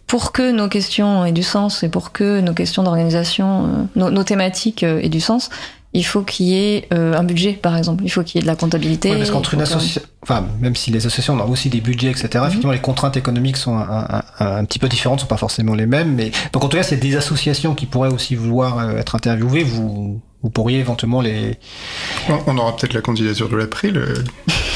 pour que nos questions aient du sens et pour que nos questions d'organisation, euh, nos, nos thématiques euh, aient du sens, il faut qu'il y ait euh, un budget, par exemple. Il faut qu'il y ait de la comptabilité. Oui, parce qu'entre une association, enfin, même si les associations ont aussi des budgets, etc., effectivement, les contraintes économiques sont un, un- un- un petit peu différentes, sont pas forcément les mêmes, mais donc en tout cas, c'est des associations qui pourraient aussi vouloir être interviewées, vous, vous pourriez éventuellement les. On, aura peut-être la candidature de euh,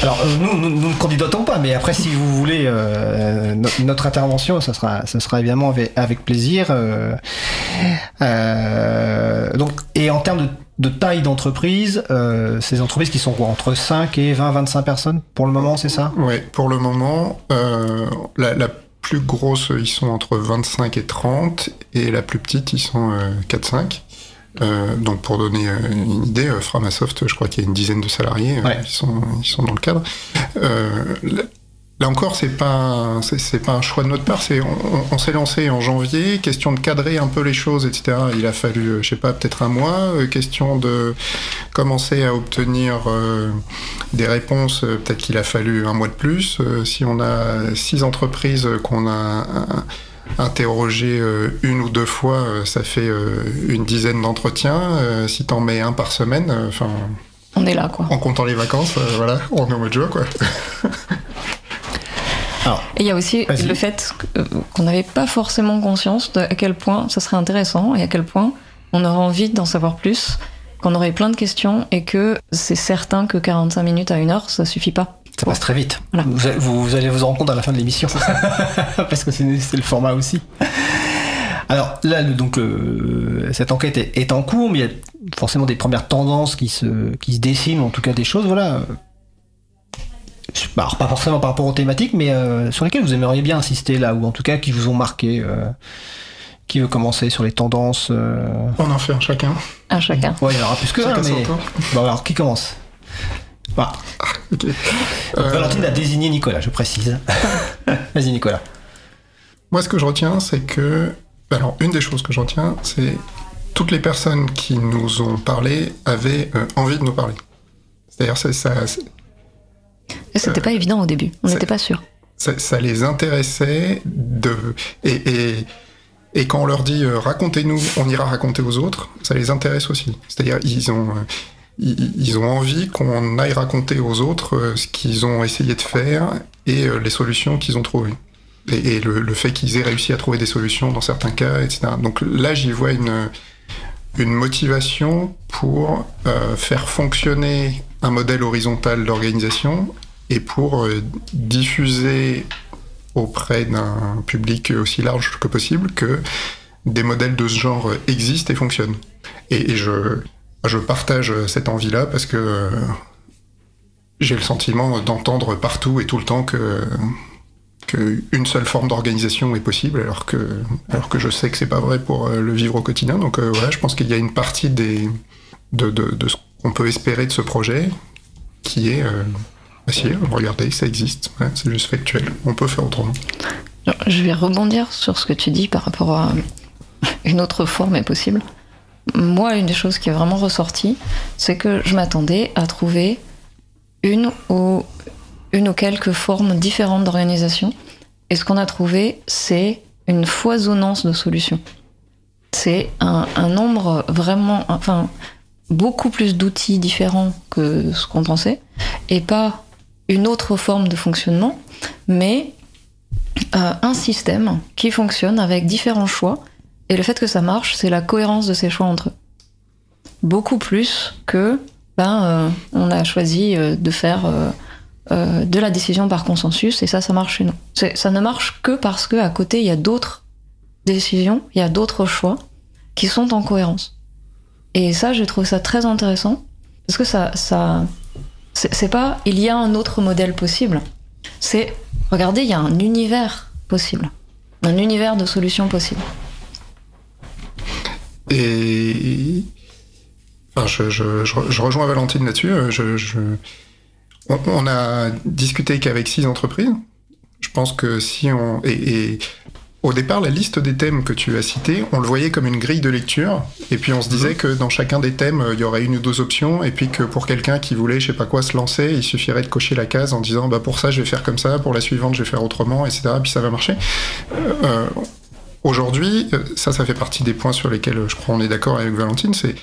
Alors, euh, nous, nous, nous ne candidatons pas, mais après, si vous voulez euh, no- notre intervention, ça sera, ça sera évidemment avec, avec plaisir. euh, euh, donc, et en termes de, de taille d'entreprise, ces entreprises qui sont quoi, entre 5 et 20, 25 personnes pour le moment, c'est ça? Ouais, pour le moment, la, la plus grosse, ils sont entre 25 et 30, et la plus petite, ils sont euh, 4-5. Euh, donc pour donner euh, une idée, euh, Framasoft, je crois qu'il y a une dizaine de salariés, Ouais. ils, sont, ils sont dans le cadre. Là, encore, c'est pas c'est pas un choix de notre part. C'est on, s'est lancé en janvier, question de cadrer un peu les choses, etc. Il a fallu, je sais pas, peut-être un mois. question de commencer à obtenir euh, des réponses. Peut-être qu'il a fallu un mois de plus. Euh, si on a six entreprises qu'on a interrogées euh, une ou deux fois, euh, ça fait euh, une dizaine d'entretiens. Euh, si t'en mets un par semaine, euh, enfin, On est là, quoi. en comptant les vacances, euh, voilà, on est au mode joie, quoi. Et il y a aussi le fait qu'on n'avait pas forcément conscience de à quel point ça serait intéressant et à quel point on aurait envie d'en savoir plus, qu'on aurait plein de questions et que c'est certain que 45 minutes à une heure, ça suffit pas. Ça passe très vite. Voilà. Vous, allez- vous- vous allez vous rendre compte à la fin de l'émission. Parce que c'est le format aussi. Alors là, donc, euh, cette enquête est, est en cours, mais il y a forcément des premières tendances qui se, qui se dessinent, en tout cas des choses, voilà. Bah, alors, pas forcément par rapport aux thématiques, mais euh, sur lesquelles vous aimeriez bien insister là, ou en tout cas qui vous ont marqué. euh, qui veut commencer sur les tendances euh... On en fait un chacun. À chacun. Ouais, il y en aura plus que Chacun un, mais... Bon, alors, qui commence? Bah, Euh, Valentine a désigné Nicolas, je précise. Vas-y, Nicolas. Moi, ce que je retiens, c'est que. Alors, une des choses que je retiens, c'est toutes les personnes qui nous ont parlé avaient euh, envie de nous parler. C'est-à-dire, c'est- ça, c'est- Et c'était pas évident au début, on n'était pas sûr. ça, ça les intéressait de. Et, et, et quand on leur dit euh, racontez-nous, on ira raconter aux autres, ça les intéresse aussi. C'est-à-dire, ils ont. Ils, ont envie qu'on aille raconter aux autres euh, ce qu'ils ont essayé de faire et euh, les solutions qu'ils ont trouvées. Et, le, fait qu'ils aient réussi à trouver des solutions dans certains cas, etc. Donc là, j'y vois une, motivation pour euh, faire fonctionner un modèle horizontal d'organisation et pour diffuser auprès d'un public aussi large que possible que des modèles de ce genre existent et fonctionnent. Et je, je partage cette envie-là parce que euh, j'ai le sentiment d'entendre partout et tout le temps que qu'une seule forme d'organisation est possible, alors que, alors que je sais que c'est pas vrai pour euh, le vivre au quotidien. Donc euh, voilà, je pense qu'il y a une partie de, ce qu'on peut espérer de ce projet qui est euh, bah si, regardez, ça existe, ouais, c'est juste factuel, on peut faire autrement. Je vais rebondir sur ce que tu dis par rapport à une autre forme est possible. Moi, une des choses qui est vraiment ressortie, c'est que je m'attendais à trouver une ou, une ou quelques formes différentes d'organisation. Et ce qu'on a trouvé, c'est une foisonnance de solutions. C'est un, nombre vraiment, enfin, beaucoup plus d'outils différents que ce qu'on pensait, et pas une autre forme de fonctionnement, mais euh, un système qui fonctionne avec différents choix. Et le fait que ça marche, c'est la cohérence de ces choix entre eux. Beaucoup plus que ben, euh, on a choisi euh, de faire euh, de la décision par consensus et ça, ça marche chez nous. Ça ne marche que parce que à côté, il y a d'autres décisions, il y a d'autres choix qui sont en cohérence. Et ça, je trouve ça très intéressant parce que ça, ça, c'est pas il y a un autre modèle possible. C'est regardez, il y a un univers possible, un univers de solutions possibles. Et enfin, je, je, je, je rejoins Valentine là-dessus. euh, on, on a discuté qu'avec six entreprises. Je pense que si on et, et au départ, la liste des thèmes que tu as cités, on le voyait comme une grille de lecture, et puis on se disait que dans chacun des thèmes, euh, il y aurait une ou deux options, et puis que pour quelqu'un qui voulait, je sais pas quoi, se lancer, il suffirait de cocher la case en disant, bah pour ça, je vais faire comme ça, pour la suivante, je vais faire autrement, etc. Puis ça va marcher. Euh, Aujourd'hui, euh, ça, ça fait partie des points sur lesquels euh, je crois on est d'accord avec Valentine. C'est,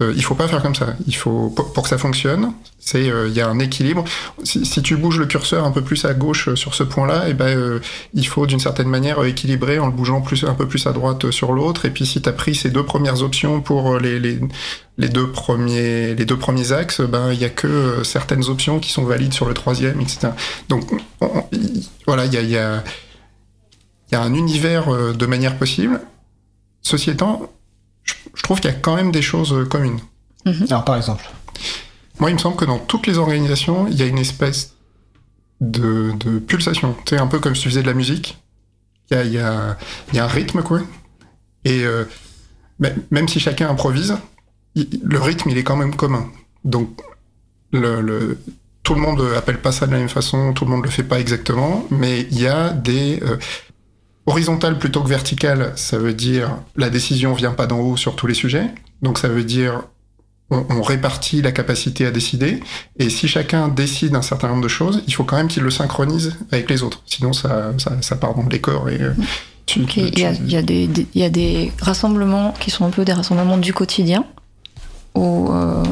euh, il faut pas faire comme ça. Il faut pour, que ça fonctionne, c'est euh, il y a un équilibre. Si, tu bouges le curseur un peu plus à gauche sur ce point-là, et ben euh, il faut d'une certaine manière équilibrer en le bougeant un peu plus à droite sur l'autre. Et puis si tu as pris ces deux premières options pour les, deux premiers les deux premiers axes, ben il y a que certaines options qui sont valides sur le troisième, etc. Donc on- on- il- voilà, il y a il y a un univers euh, de manière possible. Ceci étant, je, trouve qu'il y a quand même des choses euh, communes. Alors par exemple. Moi, il me semble que dans toutes les organisations, il y a une espèce de, de pulsation. Tu sais, un peu comme si tu faisais de la musique. Il y a, il y a- il y a un rythme, quoi. Et euh, mais- même si chacun improvise, il- le rythme, il est quand même commun. Donc, le, le- tout le monde appelle pas ça de la même façon, tout le monde le fait pas exactement, mais il y a des... euh, horizontales plutôt que verticales, ça veut dire la décision vient pas d'en haut sur tous les sujets. Donc ça veut dire on, on répartit la capacité à décider. Et si chacun décide un certain nombre de choses, il faut quand même qu'il le synchronise avec les autres. Sinon, ça, ça, ça part dans le décor et euh, tu, Il y, a, tu- il y a des, des- il y a des rassemblements qui sont un peu des rassemblements du quotidien, où, euh,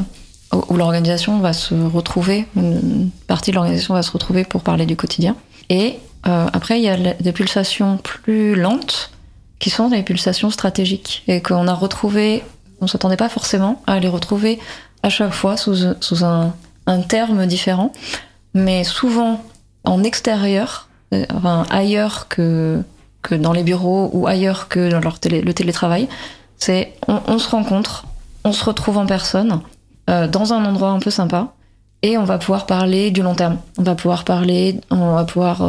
où l'organisation va se retrouver, une partie de l'organisation va se retrouver pour parler du quotidien. Et euh, après, il y a des pulsations plus lentes, qui sont des pulsations stratégiques, et qu'on a retrouvé, on s'attendait pas forcément à les retrouver à chaque fois sous, un, terme différent, mais souvent en extérieur, euh, enfin ailleurs que que dans les bureaux ou ailleurs que dans leur télé- le télétravail. C'est on, se rencontre, on se retrouve en personne euh, dans un endroit un peu sympa et on va pouvoir parler du long terme. On va pouvoir parler, on va pouvoir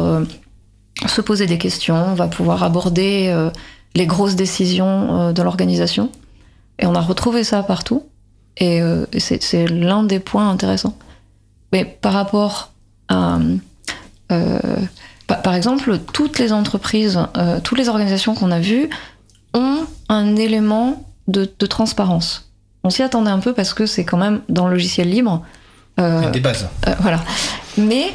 se poser des questions, on va pouvoir aborder euh, les grosses décisions euh, de l'organisation. Et on a retrouvé ça partout. Et, euh, et c'est l'un des points intéressants. Mais par rapport à par exemple, toutes les entreprises, toutes les organisations qu'on a vues ont un élément de, de transparence. On s'y attendait un peu parce que c'est quand même dans le logiciel libre. Des bases. voilà. Mais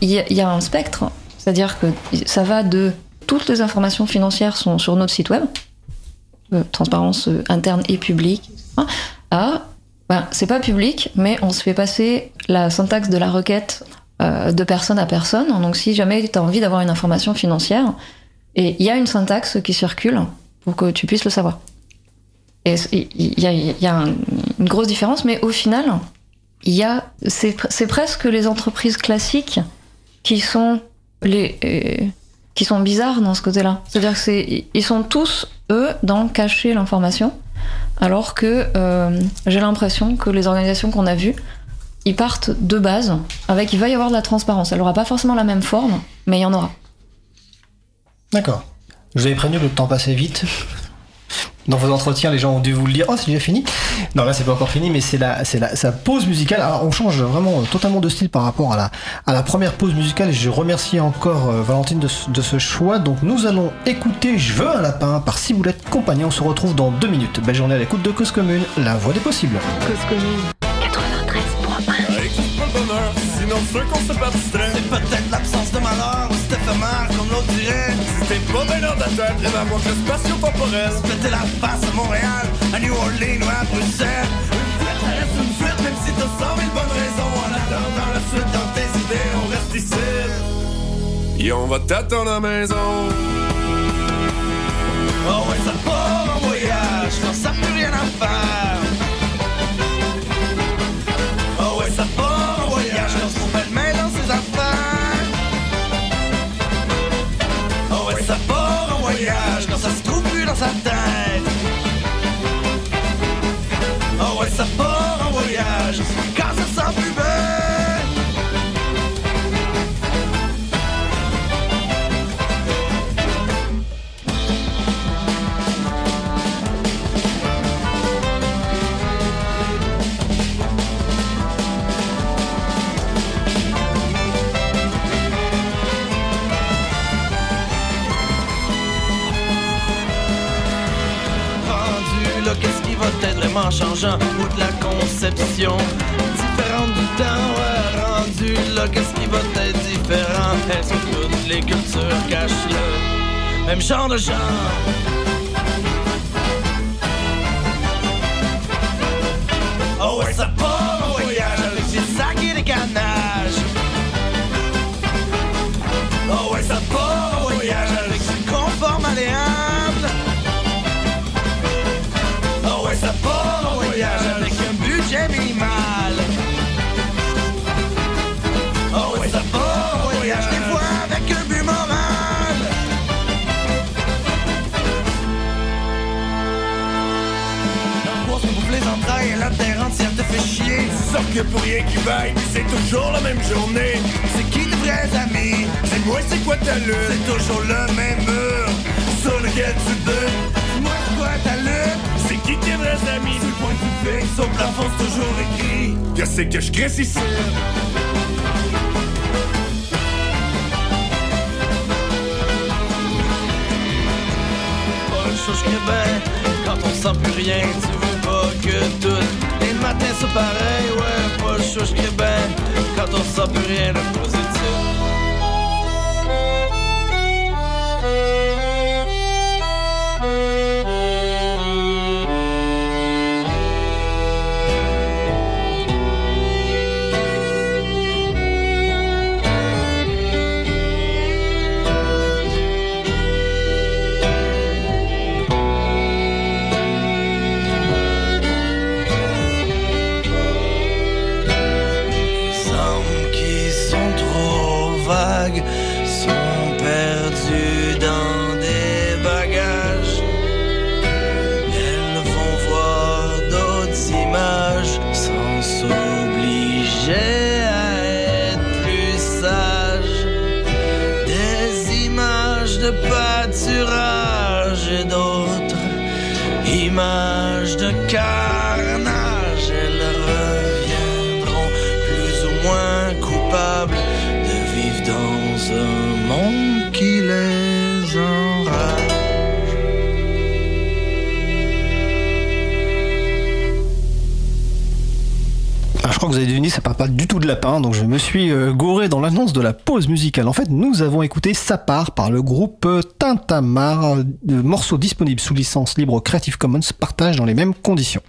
il y, a- il y a un spectre, c'est-à-dire que ça va de toutes les informations financières sont sur notre site web, euh, transparence euh, interne et publique, etc., à ben, c'est pas public, mais on se fait passer la syntaxe de la requête euh, de personne à personne. Donc si jamais tu as envie d'avoir une information financière, et il y a une syntaxe qui circule pour que tu puisses le savoir. Et il y a, une grosse différence, mais au final, il y a c'est presque les entreprises classiques qui sont les euh, qui sont bizarres dans ce côté-là. C'est-à-dire que ils sont tous eux dans cacher l'information, alors que euh, j'ai l'impression que les organisations qu'on a vues, ils partent de base avec il va y avoir de la transparence. Elle aura pas forcément la même forme, mais il y en aura. D'accord. Je vous avais prévenu que le temps passait vite. Dans vos entretiens, les gens ont dû vous le dire. Oh, c'est déjà fini. Non, là, c'est pas encore fini, mais c'est la, c'est la, sa pause musicale. Alors, on change vraiment euh, totalement de style par rapport à la, à la première pause musicale. Je remercie encore euh, Valentine de, de ce choix. Donc, nous allons écouter Je veux un lapin par Ciboulette Compagnie. On se retrouve dans deux minutes. Belle journée à l'écoute de Cause Commune, la voix des possibles. Cause commune. Sinon ceux qu'on se participerait. C'est peut-être l'absence de malheur ou c'est éphémère comme l'autre dirait. Si t'es pas bien dans ta tête, rêve à votre spatio-temporel. Péter la face à Montréal, à New Orleans ou à Bruxelles. Une fuite, ça reste une fuite, même si t'as 100 000 bonnes raisons. En attendant la suite dans tes idées, on reste ici. Et on va t'attendre à la maison. Oh ouais, ça part en voyage, quand ça plus rien à faire. Vraiment changeant ou de la conception. Différente du temps, rendu là, qu'est-ce qui va être différent? Est-ce que toutes les cultures cachent le même genre de genre Oh Sauf que pour rien qui vaille, c'est toujours la même journée. C'est qui tes vrais amis? C'est moi, c'est quoi ta lutte? C'est toujours le même mur sur lequel tu butes? Moi, c'est quoi ta lutte? C'est qui tes vrais amis? Sur le point de vue fixe, au plafond, c'est toujours écrit. Qu'est-ce que je crée que ben Quand on sent plus rien, tu veux pas que tout Les matins c'est pareil, ouais, pas une chose que ben Quand on sent plus rien de positif ça parle pas du tout de lapin, donc je me suis euh, gouré dans l'annonce de la pause musicale. En fait, nous avons écouté Ça part par le groupe Tintamar, euh, morceau disponible sous licence libre Creative Commons, partage dans les mêmes conditions.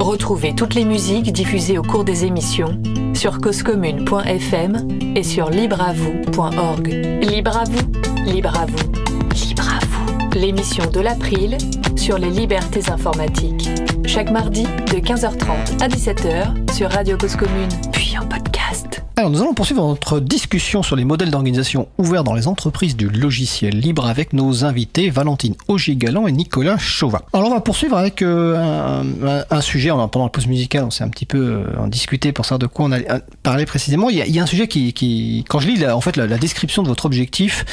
Retrouvez toutes les musiques diffusées au cours des émissions sur causecommune.fm et sur libreavoue.org. Libre à vous, libre à vous, libre à vous. L'émission de l'April sur les libertés informatiques. Chaque mardi de 15h30 à 17h sur Radio Cause Commune, puis en podcast. Alors, nous allons poursuivre notre discussion sur les modèles d'organisation ouverts dans les entreprises du logiciel libre avec nos invités Valentine Augier-Galant et Nicolas Chauvin. Alors, on va poursuivre avec euh, un, sujet, pendant la pause musicale, on s'est un petit peu euh, en discuté pour savoir de quoi on allait euh, parler précisément. Il y a, un sujet qui, quand je lis la, en fait, la, description de votre objectif,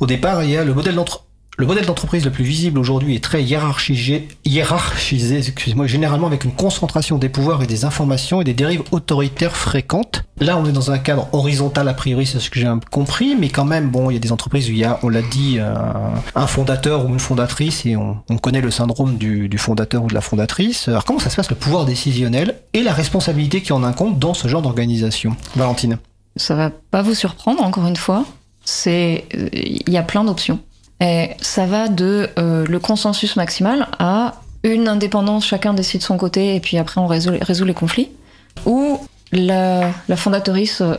au départ, il y a le modèle d'entre le modèle d'entreprise le plus visible aujourd'hui est très hiérarchisé, hiérarchisé excusez-moi, généralement avec une concentration des pouvoirs et des informations et des dérives autoritaires fréquentes. Là, on est dans un cadre horizontal a priori, c'est ce que j'ai compris, mais quand même, bon, il y a des entreprises où il y a, on l'a dit, un, un fondateur ou une fondatrice et on, on connaît le syndrome du, du fondateur ou de la fondatrice. Alors, comment ça se passe le pouvoir décisionnel et la responsabilité qui en incombe dans ce genre d'organisation? Valentine. Ça va pas vous surprendre, encore une fois. C'est, euh, il y a plein d'options. Et ça va de euh, le consensus maximal à une indépendance, chacun décide de son côté et puis après on résout, les conflits. Ou la, la fondatrice euh,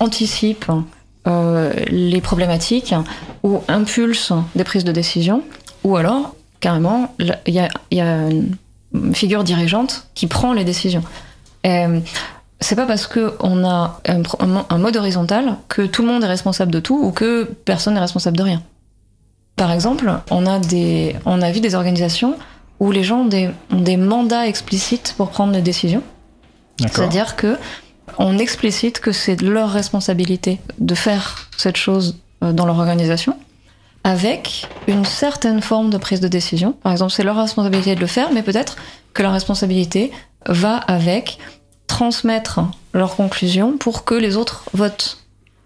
anticipe euh, les problématiques ou impulse des prises de décision. Ou alors, carrément, il y a, une figure dirigeante qui prend les décisions. Et, c'est pas parce qu'on a un, un mode horizontal que tout le monde est responsable de tout ou que personne n'est responsable de rien. Par exemple, on a, des, on a vu des organisations où les gens ont des, ont des mandats explicites pour prendre des décisions. C'est-à-dire que on explicite que c'est leur responsabilité de faire cette chose euh, dans leur organisation avec une certaine forme de prise de décision. Par exemple, c'est leur responsabilité de le faire, mais peut-être que la responsabilité va avec transmettre leurs conclusions pour que les autres votent.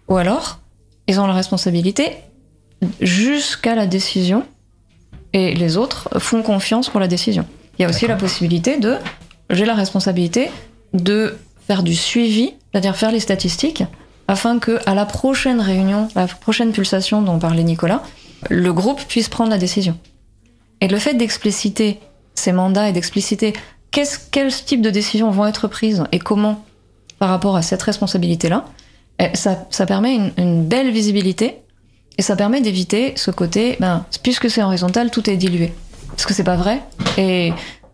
Ou alors, ils ont la responsabilité jusqu'à la décision et les autres font confiance pour la décision. Il y a aussi la possibilité de, j'ai la responsabilité de faire du suivi, c'est-à-dire faire les statistiques, afin que à la prochaine réunion, la prochaine pulsation dont parlait Nicolas, le groupe puisse prendre la décision. Et le fait d'expliciter ces mandats et d'expliciter qu'est-ce, quel type de décisions vont être prises et comment par rapport à cette responsabilité-là, eh, ça, ça permet une, une belle visibilité et ça permet d'éviter ce côté, ben, puisque c'est horizontal, tout est dilué. Parce que c'est pas vrai. Et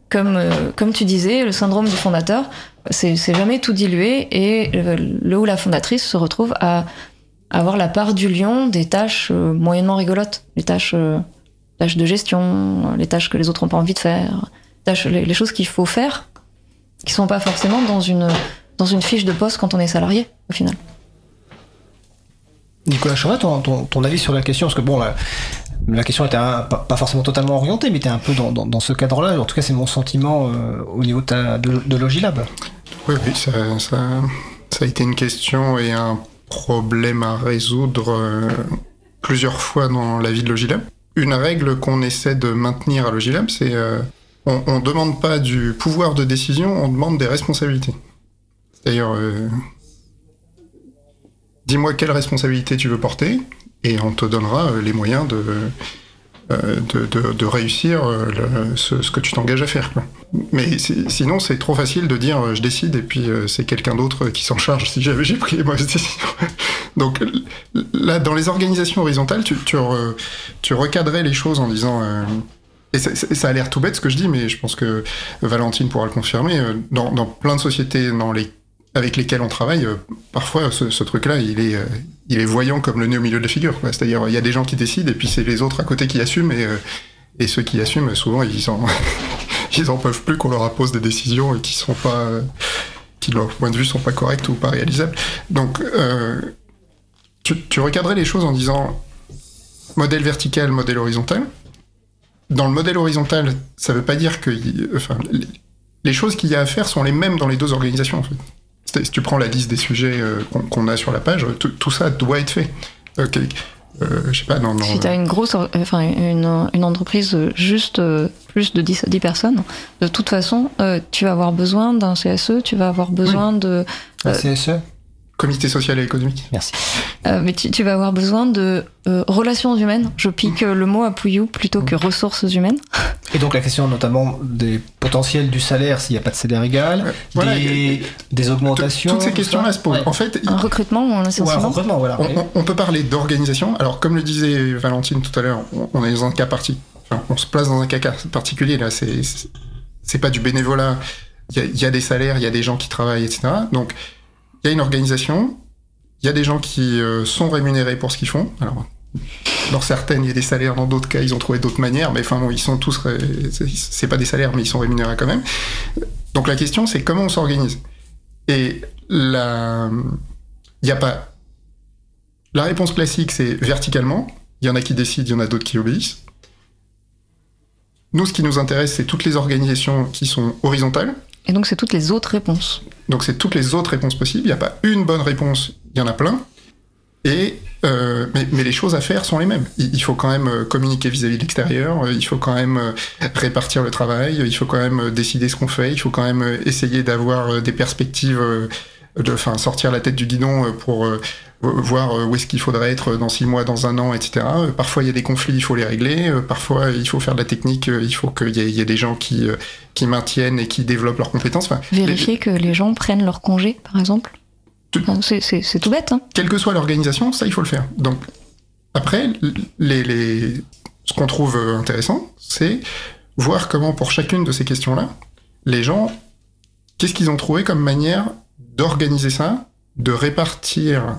comme, euh, comme tu disais, le syndrome du fondateur, c'est jamais tout dilué et le ou la fondatrice se retrouve à avoir la part du lion des tâches euh, moyennement rigolotes, les tâches, euh, tâches de gestion, les tâches que les autres n'ont pas envie de faire, tâches, les, les choses qu'il faut faire, qui sont pas forcément dans une, dans une fiche de poste quand on est salarié, au final. Nicolas Chauvin, ton, avis sur la question, parce que bon, la, question était un- pas, forcément totalement orientée, mais était un peu dans, ce cadre-là. En tout cas, c'est mon sentiment euh, au niveau de, Logilab. Oui, oui, ça, a été une question et un problème à résoudre euh, plusieurs fois dans la vie de Logilab. Une règle qu'on essaie de maintenir à Logilab, c'est euh, on ne demande pas du pouvoir de décision, on demande des responsabilités. Euh, dis-moi quelle responsabilité tu veux porter, et on te donnera euh, les moyens de, euh, de, réussir euh, ce, que tu t'engages à faire. Mais sinon, c'est trop facile de dire je décide et puis c'est quelqu'un d'autre qui s'en charge si j'ai pris les mauvaises décisions. Donc là, dans les organisations horizontales, tu, tu, re- tu recadrais les choses en disant. et ça, a l'air tout bête ce que je dis, mais je pense que Valentine pourra le confirmer. Dans, dans plein de sociétés dans les, avec lesquelles on travaille, euh, parfois ce, truc-là, il est, euh, il est voyant comme le nez au milieu de la figure. C'est-à-dire, il y a des gens qui décident et puis c'est les autres à côté qui assument. Et, euh, ceux qui assument, souvent, ils en, ils en peuvent plus qu'on leur impose des décisions qui sont pas, qui de leur point de vue sont pas correctes ou pas réalisables. Donc, tu, tu les choses en disant modèle vertical, modèle horizontal. Dans le modèle horizontal, ça veut pas dire que, les choses qu'il y a à faire sont les mêmes dans les deux organisations. En fait. Si tu prends la liste des sujets euh, qu'on qu'on a sur la page, tout, tout ça doit être fait. Ok. Euh, je sais pas, non, non. Si tu as une grosse, enfin une, une entreprise juste euh, plus de 10, 10 personnes, de toute façon, euh, tu vas avoir besoin d'un CSE, tu vas avoir besoin de, La Euh, CSE Comité social et économique. Merci. euh, mais tu, tu vas avoir besoin de euh, relations humaines. Je pique euh, le mot à Pouillou plutôt que ressources humaines. Et donc la question notamment des potentiels du salaire s'il n'y a pas de salaire égal, Ouais, voilà, des, et- des augmentations. Toutes ces questions-là ça. se posent. Ouais. En fait, Un recrutement ou un licenciement. recrutement, voilà. On, on- on peut parler d'organisation. Alors, comme le disait Valentine tout à l'heure, on, on est dans un cas parti. enfin, on se place dans un cas particulier là. C'est c'est- c'est pas du bénévolat. Il y, y a des salaires, il y a des gens qui travaillent, etc. Donc, il y a une organisation, il y a des gens qui euh, sont rémunérés pour ce qu'ils font. Alors, dans certaines, il y a des salaires, dans d'autres cas, ils ont trouvé d'autres manières, mais enfin bon, ils sont tous, ré- c'est- pas des salaires, mais ils sont rémunérés quand même. Donc la question, c'est comment on s'organise. Et la, il n'y a pas. La réponse classique, c'est verticalement. Il y en a qui décident, il y en a d'autres qui obéissent. Nous, ce qui nous intéresse, c'est toutes les organisations qui sont horizontales. Et donc c'est toutes les autres réponses. Donc c'est toutes les autres réponses possibles. Il n'y a pas une bonne réponse, il y en a plein. Et euh, mais, les choses à faire sont les mêmes. Il, faut quand même euh, communiquer vis-à-vis de l'extérieur. euh, Il faut quand même répartir le travail. Il faut quand même décider ce qu'on fait. Il faut quand même essayer d'avoir des perspectives, de, enfin sortir la tête du guidon pour voir euh, où est-ce qu'il faudrait être dans six mois, dans un an, etc. Euh, Parfois il y a des conflits, il faut les régler. Euh, Parfois il faut faire de la technique. euh, Il faut qu'il y, ait- il y ait des gens qui euh, qui maintiennent et qui développent leurs compétences. Enfin, les- Vérifier que les gens prennent leur congé, par exemple. Tout- Enfin, c'est- tout bête, hein. quelle que soit l'organisation, ça il faut le faire. Donc après, les, les- ce qu'on trouve euh, intéressant, c'est voir comment pour chacune de ces questions-là, les gens, qu'est-ce qu'ils ont trouvé comme manière d'organiser ça, de répartir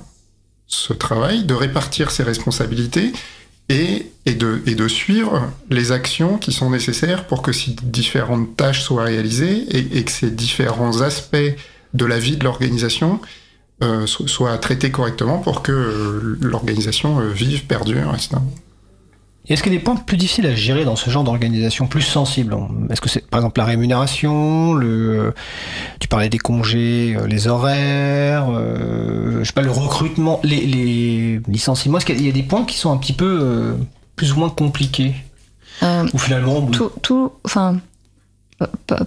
ce travail, de répartir ses responsabilités et, de, et suivre les actions qui sont nécessaires pour que ces différentes tâches soient réalisées et, que ces différents aspects de la vie de l'organisation euh, so- soit traité correctement pour que euh, l'organisation euh, vive, perdure, etc. Est-ce qu'il y a des points plus difficiles à gérer dans ce genre d'organisation, plus sensibles Est-ce que c'est par exemple la rémunération, le, tu parlais des congés, euh, les horaires, euh, je sais pas, le recrutement, les, les licenciements Est-ce qu'il y a des points qui sont un petit peu euh, plus ou moins compliqués Euh, Ou finalement, tout, enfin,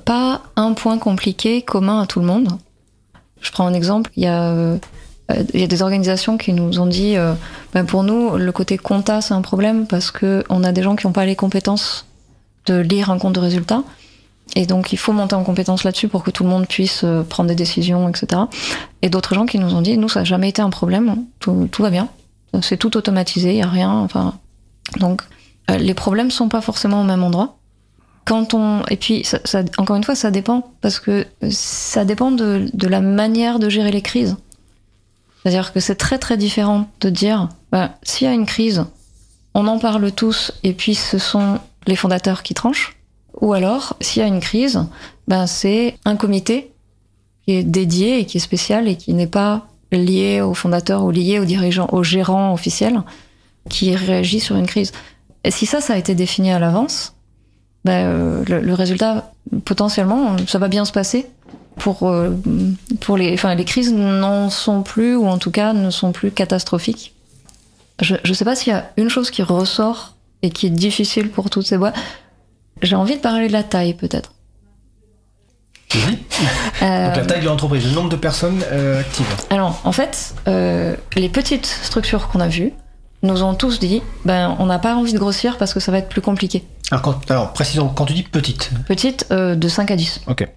pas un point compliqué commun à tout le monde. Je prends un exemple. Il y a, il y a des organisations qui nous ont dit, euh, ben pour nous, le côté compta c'est un problème parce que on a des gens qui n'ont pas les compétences de lire un compte de résultat. Et donc, il faut monter en compétence là-dessus pour que tout le monde puisse euh, prendre des décisions, etc. Et d'autres gens qui nous ont dit, nous, ça n'a jamais été un problème, tout, va bien. C'est tout automatisé, il n'y a rien. Enfin, donc, euh, les problèmes sont pas forcément au même endroit. Quand on et puis encore une fois ça dépend parce que ça dépend de la manière de gérer les crises. C'est-à-dire que c'est très très différent de dire bah, s'il y a une crise, on en parle tous et puis ce sont les fondateurs qui tranchent. Ou alors s'il y a une crise, ben c'est un comité qui est dédié et qui est spécial et qui n'est pas lié aux fondateurs ou lié aux dirigeants, aux gérants officiels qui réagit sur une crise. Et si ça, ça a été défini à l'avance, euh, le, le résultat, potentiellement, ça va bien se passer. Pour, euh, pour les, enfin, les crises n'en sont plus, ou en tout cas ne sont plus catastrophiques. Je ne sais pas s'il y a une chose qui ressort et qui est difficile pour toutes ces boîtes. J'ai envie de parler de la taille, peut-être. vas-y. Euh, Donc la taille de l'entreprise, le nombre de personnes euh, actives. Alors, en fait, euh, les petites structures qu'on a vues nous ont tous dit ben, on n'a pas envie de grossir parce que ça va être plus compliqué. Alors, quand, alors précisons, quand tu dis petite, Petite, euh, de 5 à 10. ok.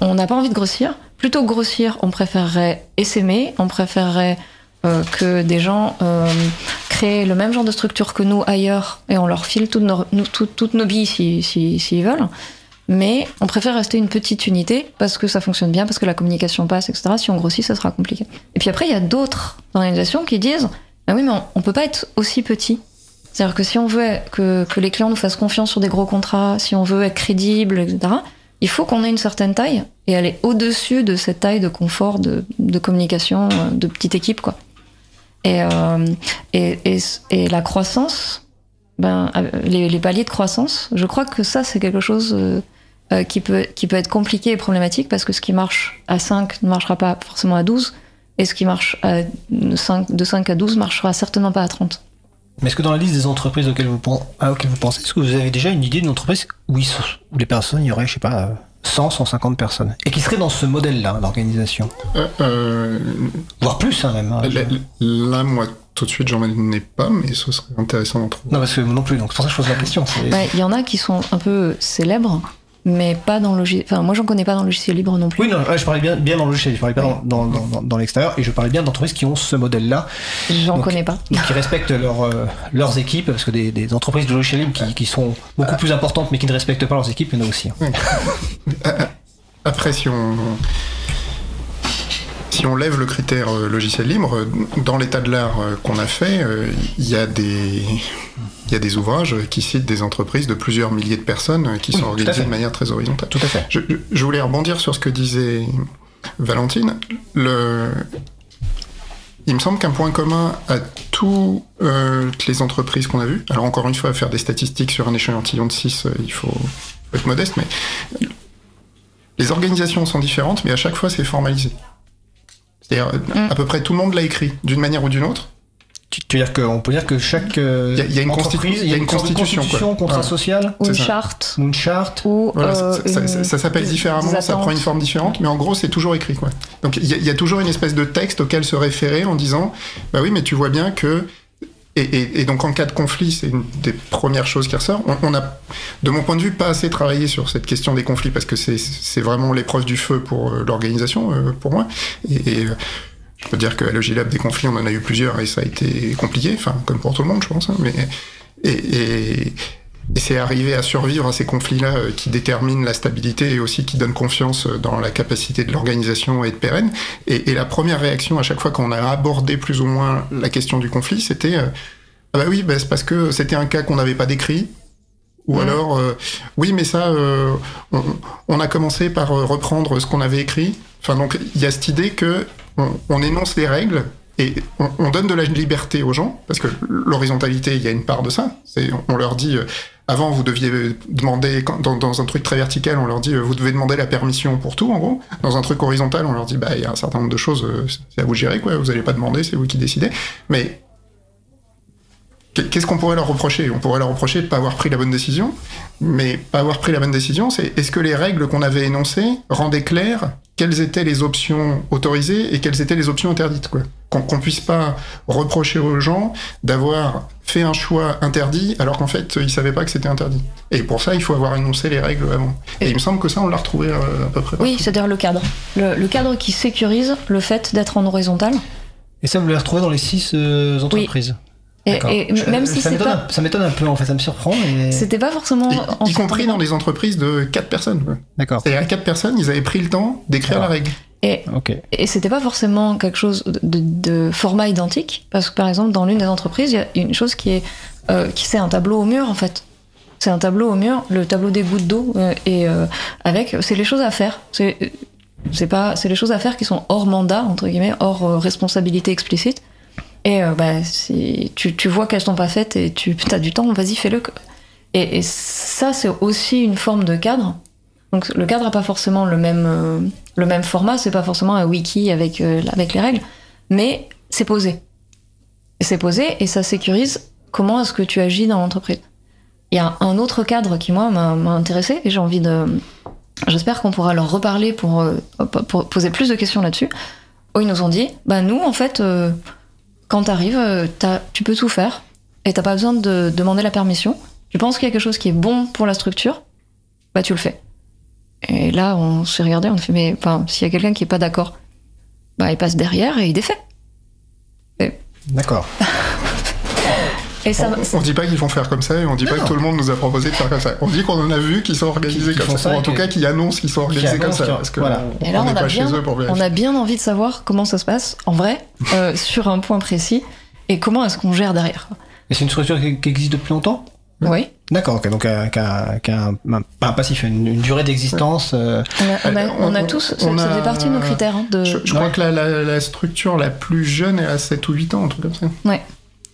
On n'a pas envie de grossir. Plutôt que grossir, on préférerait essaimer, on préférerait euh, que des gens euh, créent le même genre de structure que nous ailleurs et on leur file toutes nos, nous- tout- toutes nos billes s'ils si, s'ils veulent. Mais on préfère rester une petite unité parce que ça fonctionne bien, parce que la communication passe, etc. Si on grossit, ça sera compliqué. Et puis après, il y a d'autres organisations qui disent Ah oui, mais on, on peut pas être aussi petit. C'est-à-dire que si on veut que, les clients nous fassent confiance sur des gros contrats, si on veut être crédible, etc., il faut qu'on ait une certaine taille et aller au-dessus de cette taille de confort, de, communication, euh, de petite équipe, quoi. Et, euh, et, et, et la croissance, ben, euh, les, paliers de croissance, je crois que ça, c'est quelque chose qui, peut, qui peut être compliqué et problématique parce que ce qui marche à 5 ne marchera pas forcément à 12 et ce qui marche à 5, de 5 à 12 marchera certainement pas à 30. Mais est-ce que dans la liste des entreprises auxquelles vous, pen- à auxquelles vous pensez, est-ce que vous avez déjà une idée d'une entreprise où, ils sont- où les personnes, il y aurait, je sais pas, euh, 100, 150 personnes Et qui serait dans ce modèle-là d'organisation Euh, euh, Voire plus, hein, même. hein, là, moi, tout de suite, j'en ai pas, mais ce serait intéressant d'en trouver. Non, parce que moi non plus, donc c'est pour ça que je pose la question. Il y en a qui sont un peu célèbres, mais pas dans le logiciel. Enfin, moi, j'en connais pas dans le logiciel libre non plus. Oui, non, ouais, je parlais bien, bien dans le logiciel, je parlais pas dans, dans, dans, dans- dans l'extérieur, et je parlais bien d'entreprises qui ont ce modèle-là, J'en connais pas. qui respectent leur, euh, leurs équipes, parce que des, des entreprises de logiciel libre qui, qui sont beaucoup plus importantes mais qui ne respectent pas leurs équipes, il y en a aussi. hein. Après, si on. Si on lève le critère euh, logiciel libre, euh, dans l'état de l'art euh, qu'on a fait, il y a des il y a des ouvrages qui citent des entreprises de plusieurs milliers de personnes qui Oui, sont organisées de manière très horizontale. Tout à fait. Je, je voulais rebondir sur ce que disait Valentine. Le... Il me semble qu'un point commun à toutes les entreprises qu'on a vues, alors encore une fois, faire des statistiques sur un échantillon de 6, il faut être modeste, mais les organisations sont différentes, mais à chaque fois c'est formalisé. C'est-à-dire, Mm. à peu près tout le monde l'a écrit, d'une manière ou d'une autre. Tu, tu veux dire qu'on peut dire que chaque euh, Il y y a une entreprise, il y a une, constitution, constitution, quoi. contrat Ouais. social, Ou une ça. charte, ou une charte. ou Voilà, euh, ça, ça- s'appelle différemment, ça prend une forme différente, mais en gros, c'est toujours écrit. Quoi. Donc il y, y a toujours une espèce de texte auquel se référer en disant Bah oui, mais tu vois bien que. Et, et- et donc en cas de conflit, c'est une des premières choses qui ressort. On, on a, de mon point de vue, pas assez travaillé sur cette question des conflits parce que c'est vraiment l'épreuve du feu pour euh, l'organisation, euh, pour moi. Et, et, euh, je peux dire qu'à Logilab, des conflits, on en a eu plusieurs et ça a été compliqué, enfin, comme pour tout le monde, je pense. hein, mais, et, et, c'est arriver à survivre à ces conflits-là euh, qui déterminent la stabilité et aussi qui donnent confiance euh, dans la capacité de l'organisation et de pérenne. Et, et la première réaction à chaque fois qu'on a abordé plus ou moins la question du conflit, c'était euh, ah bah oui, bah c'est parce que c'était un cas qu'on n'avait pas décrit. Ou Mhm. alors, euh, oui, mais ça, euh, on, on a commencé par reprendre ce qu'on avait écrit. Enfin, donc, il y a cette idée que on, on énonce les règles et on, on donne de la liberté aux gens, parce que l'horizontalité, il y a une part de ça. On leur dit, avant, vous deviez demander, dans, un truc très vertical, on leur dit, euh, vous devez demander la permission pour tout, en gros. Dans un truc horizontal, on leur dit, bah, il y a un certain nombre de choses, euh, c'est à vous gérer, quoi. Vous n'allez pas demander, c'est vous qui décidez. Mais Qu'est-ce qu'on pourrait leur reprocher? On pourrait leur reprocher de ne pas avoir pris la bonne décision, mais pas avoir pris la bonne décision, c'est est-ce que les règles qu'on avait énoncées rendaient clair quelles étaient les options autorisées et quelles étaient les options interdites quoi? Qu'on qu'on puisse pas reprocher aux gens d'avoir fait un choix interdit alors qu'en fait ils savaient pas que c'était interdit. Et pour ça, il faut avoir énoncé les règles avant. Et il me semble que ça, on l'a retrouvé euh, à peu près. Oui, c'est-à-dire le cadre. Le, le cadre qui sécurise le fait d'être en horizontal. Et ça, vous l'avez retrouvé dans les six euh, entreprises? Et, D'accord. et Je- même si ça c'est m'étonne pas, un- ça m'étonne un peu, en fait, ça me surprend. mais- c'était pas forcément. Y, en y compris dans des entreprises de 4 personnes. quoi. D'accord. C'est-à-dire à 4 personnes, ils avaient pris le temps d'écrire la règle. Et, Ok. et c'était pas forcément quelque chose de, de- de format identique, parce que par exemple, dans l'une des entreprises, il y a une chose qui est. euh, qui c'est un tableau au mur, en fait. C'est un tableau au mur, le tableau des gouttes d'eau, euh, et euh, avec. C'est les choses à faire. C'est. C'est pas, c'est les choses à faire qui sont hors mandat entre guillemets, hors euh, responsabilité explicite. Et euh, bah, si tu, tu vois qu'elles sont pas faites et tu as du temps, vas-y fais-le. Et, et ça c'est aussi une forme de cadre. Donc le cadre n'a pas forcément le même euh, le même format, c'est pas forcément un wiki avec euh, avec les règles, mais c'est posé. C'est posé et ça sécurise comment est-ce que tu agis dans l'entreprise. Il y a un autre cadre qui moi m'a intéressé et j'ai envie de J'espère qu'on pourra leur reparler pour, euh, poser plus de questions là-dessus. Ils nous ont dit, bah nous, en fait, quand t'arrives, euh, t'as- tu peux tout faire et t'as pas besoin de demander la permission. Tu penses qu'il y a quelque chose qui est bon pour la structure, bah tu le fais. Et là, on s'est regardé, on a fait, mais enfin, s'il y a quelqu'un qui est pas d'accord, bah il passe derrière et il défait. D'accord. Et ça, On, on dit pas qu'ils vont faire comme ça et on dit pas que tout le monde nous a proposé de faire comme ça. On dit qu'on en a vu qui sont organisés Qui- qui comme ça. ça Ou en tout cas qui annoncent qu'ils sont organisés comme ça. Parce que voilà. on- Et là, on on, a pas bien, chez eux pour on a bien envie de savoir comment ça se passe en vrai, euh, sur un point précis, et comment est-ce qu'on gère derrière. Et c'est une structure qui, qui existe depuis longtemps? Oui. D'accord, donc euh, qui a, qui a un, un- pas un passif, une, une durée d'existence. euh, On a, on Euh, on a on- tous, on ça, ça a- fait partie de nos critères. hein, de, Je, je crois que la, la- la structure la plus jeune est à 7 ou 8 ans, un truc comme ça. ouais.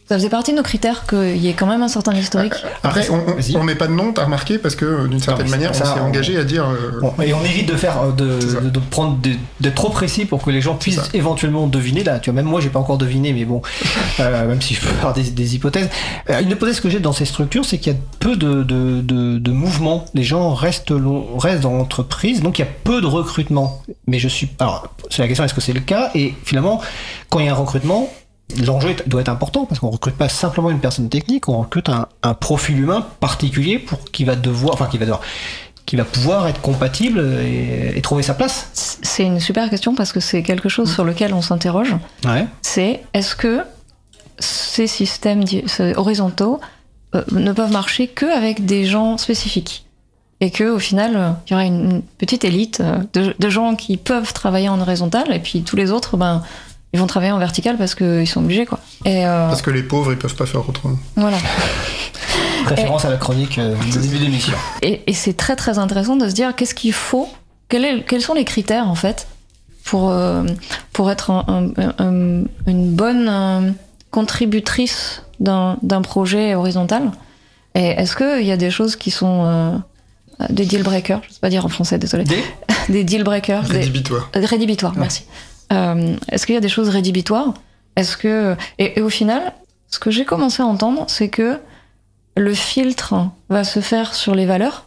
Ça faisait partie de nos critères qu'il y ait quand même un certain historique. Après, on, on met pas de nom, t'as remarqué, parce que d'une certaine manière, pas on ça, s'est on- engagé à dire. euh, Bon, et on évite de faire euh, de, ça. de, de prendre des- d'être trop précis pour que les gens puissent ça. éventuellement deviner. Là, tu vois, même moi, j'ai pas encore deviné, mais bon, euh, même si je peux faire des, des hypothèses. Euh, une hypothèse que j'ai dans ces structures, c'est qu'il y a peu de, de, de, de mouvements. Les gens restent, long- restent dans l'entreprise, donc il y a peu de recrutement. Mais je suis. Alors, c'est la question est-ce que c'est le cas? Et finalement, quand il y a un recrutement, L'enjeu doit être important parce qu'on recrute pas simplement une personne technique, on recrute un, un profil humain particulier pour qui va devoir, enfin qui va devoir, qui va pouvoir être compatible et, et trouver sa place. C'est une super question parce que c'est quelque chose sur lequel on s'interroge. Ouais. C'est est-ce que ces systèmes horizontaux euh, ne peuvent marcher qu'avec des gens spécifiques? Et que au final, euh, il y une, une petite élite euh, de, de gens qui peuvent travailler en horizontal, et puis tous les autres, ben, ils vont travailler en vertical parce qu'ils sont obligés, quoi. Et euh, Parce que les pauvres, ils peuvent pas faire autrement. voilà. Référence à la chronique euh, du début d'émission. Et, et c'est très très intéressant de se dire qu'est-ce qu'il faut, quel est- quels sont les critères en fait pour, euh, pour être un- un- un- une bonne euh, contributrice d'un projet horizontal. Et est-ce qu'il y a des choses qui sont euh, des deal breakers? Je sais pas dire en français, désolé. Des? Des deal breakers. des- Rédhibitoire. Rédhibitoires, merci. Euh, Est-ce qu'il y a des choses rédhibitoires? Est-ce que et, et au final, ce que j'ai commencé à entendre, c'est que le filtre va se faire sur les valeurs,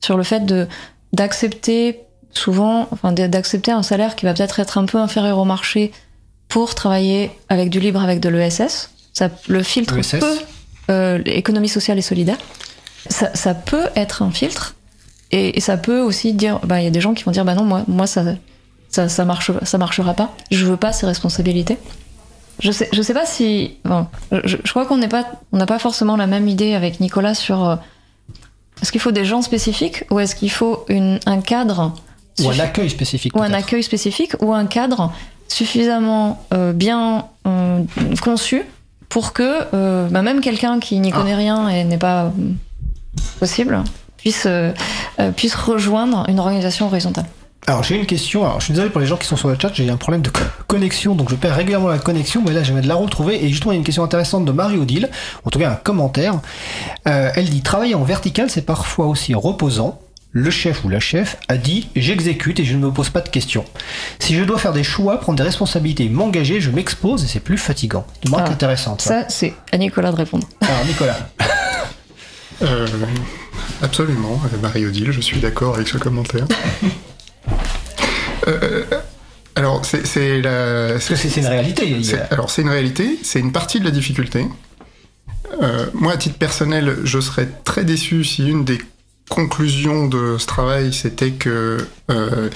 sur le fait de d'accepter souvent, enfin d'accepter un salaire qui va peut-être être un peu inférieur au marché pour travailler avec du libre, avec de l'ESS. Ça, le filtre ESS. peut, euh, l'économie sociale et solidaire, ça, ça peut être un filtre. Et, et ça peut aussi dire, bah, il y a des gens qui vont dire, bah non, moi, moi ça, ça, ça, marche, ça marchera pas. Je veux pas ces responsabilités. Je sais, je sais pas si, bon, je, je crois qu'on n'est pas, on n'a pas forcément la même idée avec Nicolas sur euh, est-ce qu'il faut des gens spécifiques ou est-ce qu'il faut une, un cadre Ou un accueil spécifique. ou un accueil spécifique ou un cadre suffisamment euh, bien euh, conçu pour que bah, même quelqu'un qui n'y connaît rien et n'est pas possible puisse, puisse rejoindre une organisation horizontale. Alors j'ai une question, alors je suis désolé pour les gens qui sont sur le chat, j'ai un problème de co- connexion, donc je perds régulièrement la connexion, mais là je viens de la retrouver, et justement il y a une question intéressante de Marie-Odile, en tout cas un commentaire. Euh, elle dit, travailler en vertical c'est parfois aussi reposant. Le chef ou la chef a dit, j'exécute et je ne me pose pas de questions. Si je dois faire des choix, prendre des responsabilités, m'engager, je m'expose et c'est plus fatigant. Une remarque Ah, intéressante. ça. Ça, c'est à Nicolas de répondre. Alors Nicolas. Euh, absolument, Marie-Odile, je suis d'accord avec ce commentaire. Euh, alors, c'est la. Parce que c'est une réalité. a- Alors, c'est une réalité, c'est une partie de la difficulté. Euh, moi, à titre personnel, je serais très déçu si une des conclusions de ce travail, c'était que euh,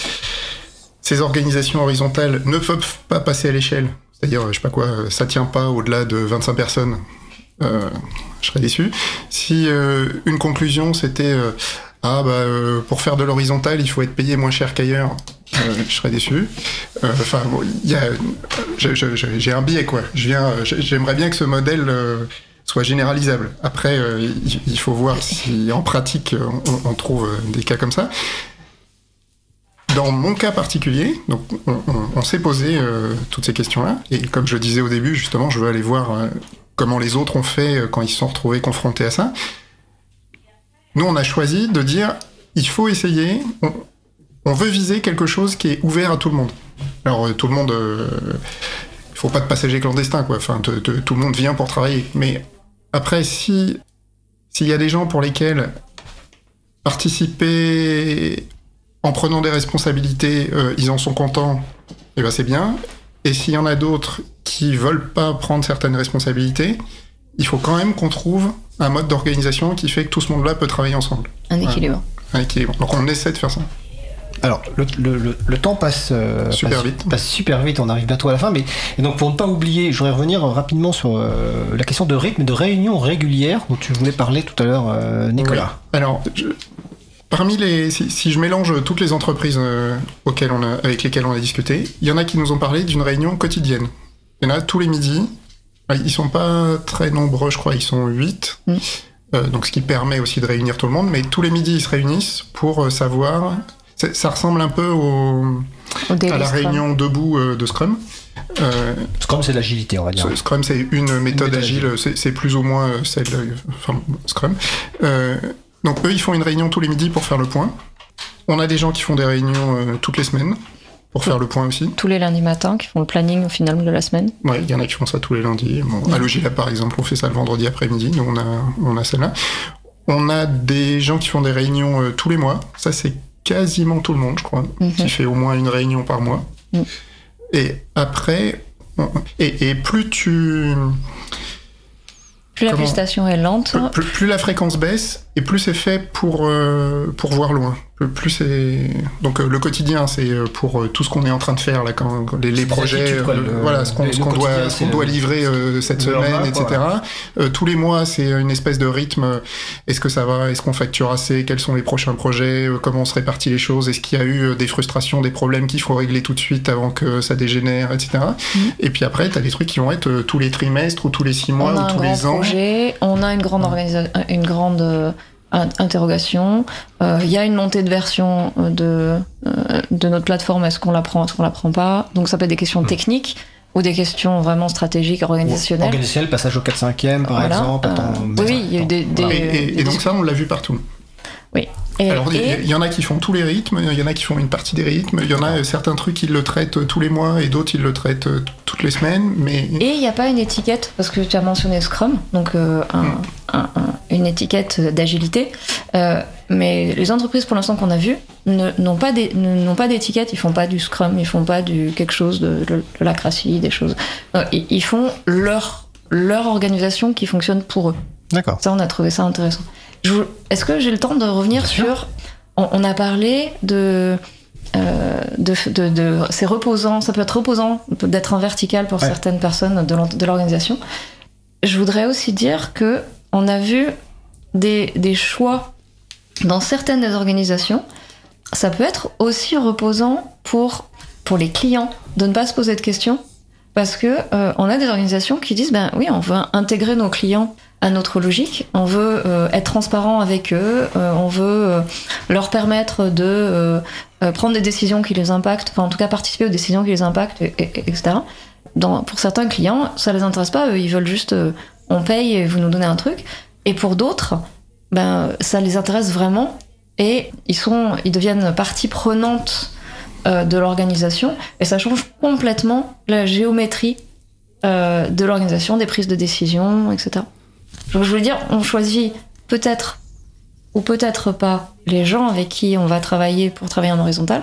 ces organisations horizontales ne peuvent pas passer à l'échelle. C'est-à-dire, je sais pas quoi, ça tient pas au-delà de 25 personnes. Euh, je serais déçu. Si une conclusion, c'était ah bah euh, pour faire de l'horizontal, il faut être payé moins cher qu'ailleurs. Euh, je serais déçu. Euh, Enfin, bon, y a, j'ai un biais quoi. Je viens, j'ai- j'aimerais bien que ce modèle soit généralisable. Après, il, faut voir si en pratique on, trouve des cas comme ça. Dans mon cas particulier, donc on, on- s'est posé toutes ces questions-là, et comme je disais au début, justement, je veux aller voir comment les autres ont fait quand ils se sont retrouvés confrontés à ça. Nous, on a choisi de dire, il faut essayer, on, veut viser quelque chose qui est ouvert à tout le monde. Alors, euh, tout le monde, euh, il faut pas de passagers clandestins, quoi. Enfin, tout le monde vient pour travailler. Mais après, si s'il y a des gens pour lesquels participer en prenant des responsabilités, euh, ils en sont contents, et ben c'est bien. Et s'il y en a d'autres qui veulent pas prendre certaines responsabilités, il faut quand même qu'on trouve un mode d'organisation qui fait que tout ce monde-là peut travailler ensemble. Un équilibre. Un équilibre. Donc on essaie de faire ça. Alors, le, le- le- le temps passe, euh, Super passe- vite. passe super vite, on arrive bientôt à la fin. Mais et donc, pour ne pas oublier, je voudrais revenir rapidement sur euh, la question de rythme et de réunion régulière dont tu voulais parler tout à l'heure, euh, Nicolas. Oui. Alors, je- parmi les, si, si je mélange toutes les entreprises euh, auxquelles on a, avec lesquelles on a discuté, il y en a qui nous ont parlé d'une réunion quotidienne. Il y en a tous les midis. Euh, Ils sont pas très nombreux, je crois, ils sont 8. Mm. donc ce qui permet aussi de réunir tout le monde, mais tous les midis ils se réunissent pour euh, savoir. Ça ressemble un peu au, à la Scrum. réunion debout euh, de Scrum. Euh, Scrum, c'est de l'agilité, on va dire. Scrum, c'est une méthode méthode agile, c'est c'est plus ou moins euh, celle, euh, enfin, Scrum. Euh, donc eux, ils font une réunion tous les midis pour faire le point. On a des gens qui font des réunions euh, toutes les semaines pour faire le point aussi. Tous les lundis matins qui font le planning au final de la semaine. Ouais, il y en a qui font ça tous les lundis. Bon, À Logilab, par exemple, on fait ça le vendredi après-midi. Nous, on a, on a celle-là. On a des gens qui font des réunions euh, tous les mois. Ça, c'est quasiment tout le monde, je crois, Mhm. qui fait au moins une réunion par mois. Mhm. Et après, on- et, et plus tu, Plus la gestation est lente, plus, plus- plus la fréquence baisse et plus c'est fait pour, euh, pour voir loin. Plus c'est donc euh, le quotidien c'est euh, pour euh, tout ce qu'on est en train de faire là quand, quand les, les projets attitudes, quoi, euh, le- voilà ce qu'on doit ce qu'on doit livrer euh, cette semaine etc quoi. Euh, tous les mois c'est une espèce de rythme. Est-ce que ça va? Est-ce qu'on facture assez? Quels sont les prochains projets? Euh, comment on se répartit les choses? Est-ce qu'il y a eu euh, des frustrations des problèmes qu'il faut régler tout de suite avant que ça dégénère etc Mhm. et puis après t'as des trucs qui vont être euh, tous les trimestres ou tous les six mois on a ou un tous grand les ans. projet, on a une grande organisation, une grande in- interrogation. Euh, Il y a une montée de version euh, de euh, de notre plateforme. Est-ce qu'on la prend, est-ce qu'on la prend pas? Donc ça peut être des questions techniques ou des questions vraiment stratégiques, organisationnelles. Organisationnel, passage au 4-5e par Voilà. exemple. Euh, attends, oui, oui, il y a eu des, des- et, et- des et donc ça on l'a vu partout Et- Alors, il y- et- il y, en a qui font tous les rythmes, il y en a qui font une partie des rythmes, il y en a euh, certains trucs ils le traitent euh, tous les mois et d'autres ils le traitent euh, toutes les semaines, mais Et il n'y a pas une étiquette, parce que tu as mentionné Scrum, donc euh, un- Mm. un- un- une étiquette d'agilité. Euh, mais les entreprises pour l'instant qu'on a vues n'ont pas n'ont d'étiquette, ils font pas du Scrum, ils font pas du quelque chose de, de, de la crassie, des choses. Non, ils, ils font leur, leur organisation qui fonctionne pour eux. D'accord. Ça, on a trouvé ça intéressant. Est-ce que j'ai le temps de revenir Bien sur. On, on a parlé de. euh, de, de, de- c'est reposant, ça peut être reposant d'être en vertical pour Ouais. certaines personnes de l'organisation. Je voudrais aussi dire que on a vu des, des choix dans certaines des organisations. Ça peut être aussi reposant pour, pour les clients de ne pas se poser de questions parce que euh, on a des organisations qui disent ben oui on veut intégrer nos clients à notre logique. On veut euh, être transparent avec eux euh, on veut euh, leur permettre de euh, euh, prendre des décisions qui les impactent enfin en tout cas participer aux décisions qui les impactent et- et- etc Dans, pour certains clients ça les intéresse pas eux ils veulent juste euh, on paye et vous nous donnez un truc. Et pour d'autres ben ça les intéresse vraiment et ils sont ils deviennent partie prenante de l'organisation. Et ça change complètement la géométrie de l'organisation, des prises de décision, etc. Je veux dire, on choisit peut-être ou peut-être pas les gens avec qui on va travailler pour travailler en horizontal,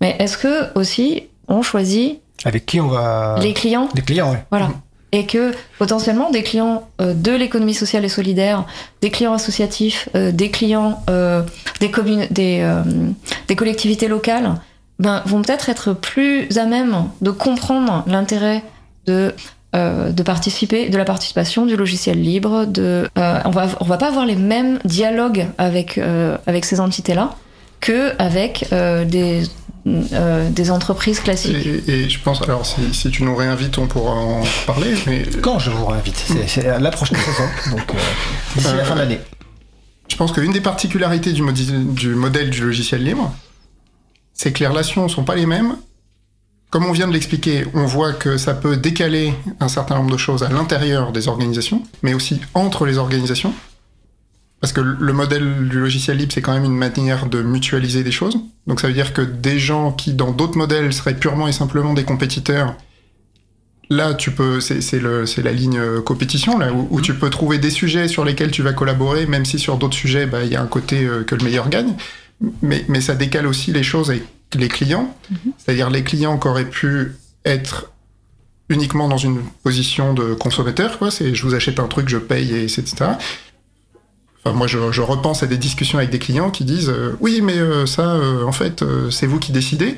mais est-ce que aussi on choisit Avec qui on va. les clients Les clients, ouais. voilà. Et que potentiellement des clients euh, de l'économie sociale et solidaire, des clients associatifs, euh, des clients euh, des, communes, des, des collectivités locales, ben, vont peut-être être plus à même de comprendre l'intérêt de euh, de participer, de la participation, du logiciel libre. De, euh, on va on va pas avoir les mêmes dialogues avec euh, avec ces entités-là que avec euh, des euh, des entreprises classiques. et, et je pense alors si, si tu nous réinvites on pourra en parler, mais Quand je vous réinvite C'est- à la prochaine saison, donc euh, d'ici la fin de l'année. je pense qu'une des particularités du, modi- du modèle du logiciel libre, c'est que les relations sont pas les mêmes. Comme on vient de l'expliquer, on voit que ça peut décaler un certain nombre de choses à l'intérieur des organisations, mais aussi entre les organisations. Parce que le modèle du logiciel libre, c'est quand même une manière de mutualiser des choses. Donc ça veut dire que des gens qui, dans d'autres modèles, seraient purement et simplement des compétiteurs, là, tu peux, c'est la ligne euh, compétition, là, où, où tu peux trouver des sujets sur lesquels tu vas collaborer, même si sur d'autres sujets, bah, il y a un côté euh, que le meilleur gagne. Mais, mais ça décale aussi les choses avec les clients. C'est-à-dire les clients qui auraient pu être uniquement dans une position de consommateur, quoi. C'est je vous achète un truc, je paye, et etc. Enfin, moi, je, je repense à des discussions avec des clients qui disent euh, oui, mais euh, ça, euh, en fait, c'est vous qui décidez.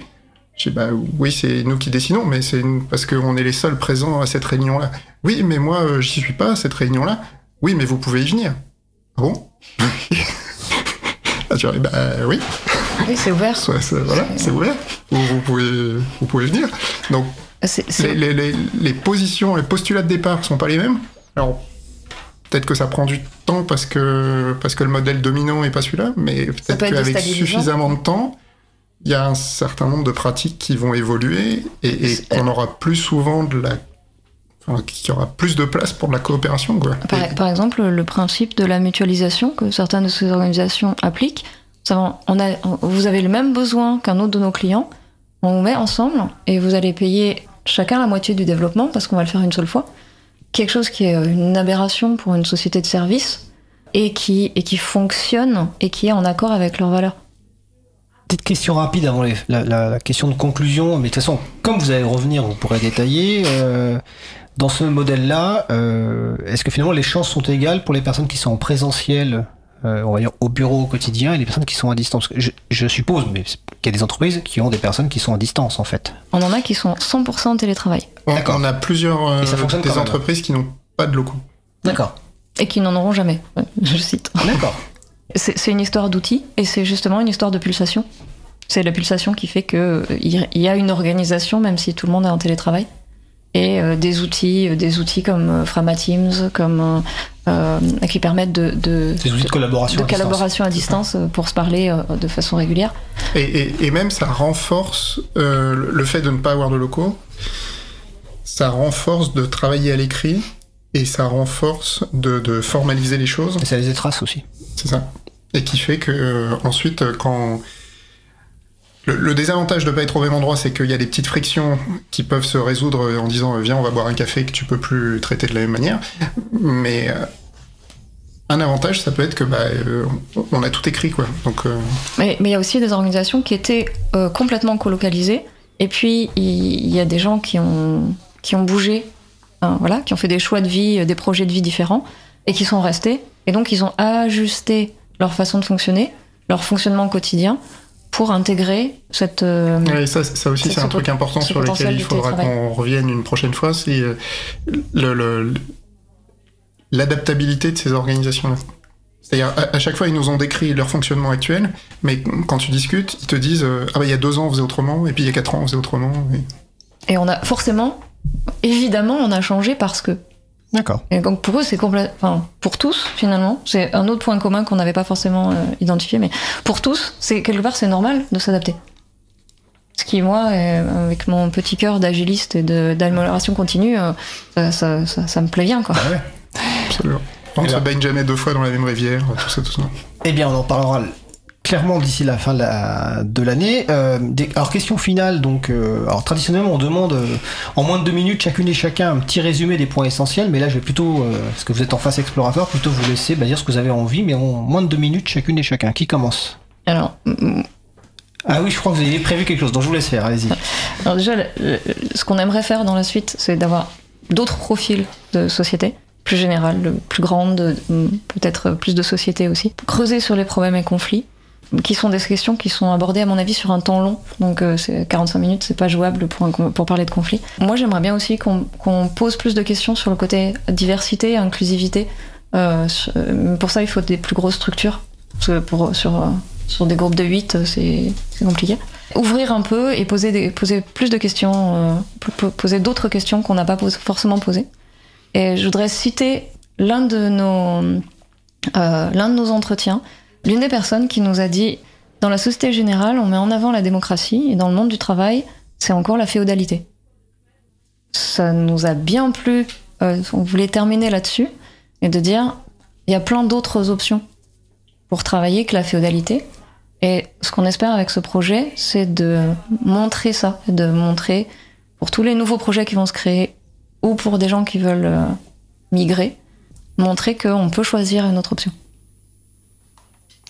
Je dis bah oui, c'est nous qui décidons, mais c'est parce qu'on est les seuls présents à cette réunion-là. Oui, mais moi, j'y suis pas à cette réunion-là. Oui, mais vous pouvez y venir. Ah bon? Ah, tu vois, bah oui, Oui, c'est ouvert. soit- voilà, c'est ouvert. Vous, vous pouvez, vous pouvez venir. Donc c'est- les, les- les- les positions, les postulats de départ sont pas les mêmes? Alors, peut-être que ça prend du temps parce que, parce que le modèle dominant est pas celui-là, mais peut-être peut être qu'avec suffisamment de temps, il y a un certain nombre de pratiques qui vont évoluer et, et qu'on aura plus souvent de la. Enfin, qu'il y aura plus de place pour de la coopération, quoi. Par, par exemple, le principe de la mutualisation que certaines de ces organisations appliquent, on vous avez le même besoin qu'un autre de nos clients, on vous met ensemble et vous allez payer chacun la moitié du développement parce qu'on va le faire une seule fois. Quelque chose qui est une aberration pour une société de service et qui, fonctionne et qui est en accord avec leurs valeurs. Petite question rapide avant la question de conclusion, mais de toute façon, comme vous allez revenir, vous pourrez détailler. euh, dans ce modèle-là, euh, est-ce que finalement les chances sont égales pour les personnes qui sont en présentiel? Euh, on va dire au bureau au quotidien et les personnes qui sont à distance je, je suppose, mais qu'il y a des entreprises qui ont des personnes qui sont à distance en fait. On en a qui sont 100% en télétravail. On, on a plusieurs euh, des même. entreprises qui n'ont pas de locaux. D'accord. Et qui n'en auront jamais, je cite. D'accord. C'est une histoire d'outils et c'est justement une histoire de pulsation. C'est la pulsation qui fait que euh, y a une organisation même si tout le monde est en télétravail et euh, des outils, des outils comme euh, Frama Teams, comme euh, qui permettent de, de, Des outils de collaboration. de à distance. collaboration à distance euh, pour se parler euh, de façon régulière. Et, et- et même ça renforce euh, le- fait de ne pas avoir de locaux. Ça renforce de travailler à l'écrit et ça renforce de, de formaliser les choses. Et ça les traces aussi. C'est ça. Et qui fait que euh, ensuite, euh, quand le, désavantage de pas être au même endroit, c'est qu'il y a des petites frictions qui peuvent se résoudre en disant euh, viens, on va boire un café que tu peux plus traiter de la même manière. Mais euh, un avantage, ça peut être que bah, euh, on- a tout écrit quoi. Donc Mais il y a aussi des organisations qui étaient complètement colocalisées. Et puis, il y, a des gens qui ont, qui ont bougé, hein, voilà, qui ont fait des choix de vie, des projets de vie différents, et qui sont restés. Et donc, ils ont ajusté leur façon de fonctionner, leur fonctionnement quotidien, pour intégrer cette. euh, Ouais, ça, ça aussi, C'est un truc important sur lequel il faudra qu'on revienne une prochaine fois, c'est euh, l'adaptabilité de ces organisations-là. C'est-à-dire, à, à chaque fois, ils nous ont décrit leur fonctionnement actuel, mais quand tu discutes, ils te disent euh, Ah, bah, il y a deux ans, on faisait autrement, et puis il y a quatre ans, on faisait autrement. et- Et on a forcément, évidemment, on a changé parce que. D'accord. Et donc pour eux, c'est complètement. Enfin, pour tous, finalement, c'est un autre point commun qu'on n'avait pas forcément euh, identifié, mais pour tous, c'est quelque part, c'est normal de s'adapter. Ce qui, moi, avec mon petit cœur d'agiliste et d'amélioration continue, euh, ça, ça- ça- ça me plaît bien, quoi. Absolument. On ne se baigne jamais deux fois dans la même rivière, tout ça, tout ça. Eh bien, on en parlera clairement d'ici la fin de la- de l'année. Euh, alors, question finale. Donc, euh, alors traditionnellement, on demande euh, en moins de deux minutes chacune et chacun un petit résumé des points essentiels. Mais là, je vais plutôt, parce que vous êtes en face explorateur, plutôt vous laisser bah, dire ce que vous avez envie, mais en moins de deux minutes chacune et chacun. Qui commence? Alors, Ah oui, je crois que vous avez prévu quelque chose, donc je vous laisse faire. Allez-y. alors déjà, ce qu'on aimerait faire dans la suite, c'est d'avoir d'autres profils de société, plus générales, plus grandes, peut-être plus de sociétés aussi. Creuser sur les problèmes et conflits, qui sont des questions qui sont abordées, à mon avis, sur un temps long. Donc, euh, c'est 45 minutes, c'est pas jouable pour, pour parler de conflits. Moi, j'aimerais bien aussi qu'on qu'on pose plus de questions sur le côté diversité, inclusivité. Euh, euh, pour ça, il faut des plus grosses structures. Parce que pour, sur, euh, sur des groupes de 8, c'est compliqué. Ouvrir un peu et poser, des, poser plus de questions, po- po- poser d'autres questions qu'on n'a pas forcément posées. Et je voudrais citer l'un de nos, l'un de nos entretiens, l'une des personnes qui nous a dit dans la société générale, on met en avant la démocratie et dans le monde du travail, c'est encore la féodalité. Ça nous a bien plu. euh, on voulait terminer là-dessus et de dire il y a plein d'autres options pour travailler que la féodalité. Et ce qu'on espère avec ce projet, c'est de montrer ça, de montrer pour tous les nouveaux projets qui vont se créer ou pour des gens qui veulent euh, migrer, montrer qu'on peut choisir une autre option.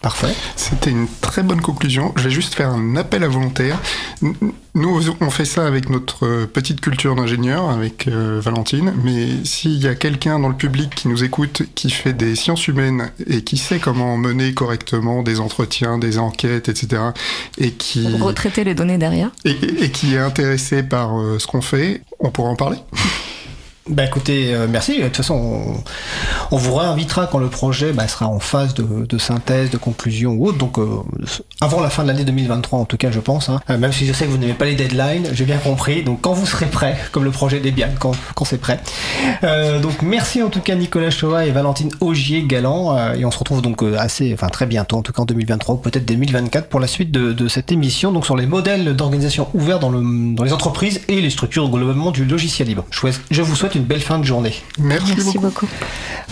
Parfait. C'était une très bonne conclusion. Je vais juste faire un appel à volontaires. N- Nous, on fait ça avec notre euh, petite culture d'ingénieur, avec euh, Valentine, mais s'il y a quelqu'un dans le public qui nous écoute, qui fait des sciences humaines et qui sait comment mener correctement des entretiens, des enquêtes, etc., et qui, Retraiter les données derrière. et, et- et qui est intéressé par euh, ce qu'on fait, on pourra en parler. Bah écoutez, euh, merci. De toute façon, on, vous réinvitera quand le projet bah, sera en phase de, synthèse, de conclusion ou autre. Donc euh, avant la fin de l'année 2023, en tout cas, je pense. hein. Euh, même si je sais que vous n'aimez pas les deadlines, j'ai bien compris. Donc quand vous serez prêt, comme le projet Debian, quand, quand c'est prêt. Donc merci en tout cas Nicolas Chova et Valentine Augier Galant. Euh, et on se retrouve donc assez, enfin très bientôt, en tout cas en 2023 ou peut-être 2024 pour la suite de, cette émission. Donc sur les modèles d'organisation ouverts dans, le, dans les entreprises et les structures globalement du logiciel libre. Je vous souhaite une belle fin de journée. Merci, Merci beaucoup. beaucoup.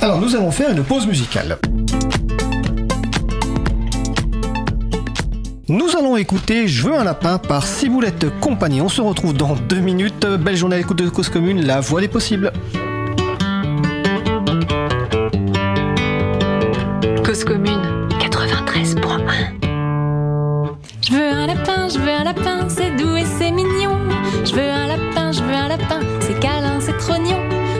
Alors nous allons faire une pause musicale. Nous allons écouter Je veux un lapin par Ciboulette Compagnie. On se retrouve dans deux minutes. Belle journée à l'écoute de Cause Commune, la voix des possibles. Cause commune 93.1 Je veux un lapin, je veux un lapin, c'est doux et c'est mignon. Je veux un lapin, je veux un lapin, c'est câlin.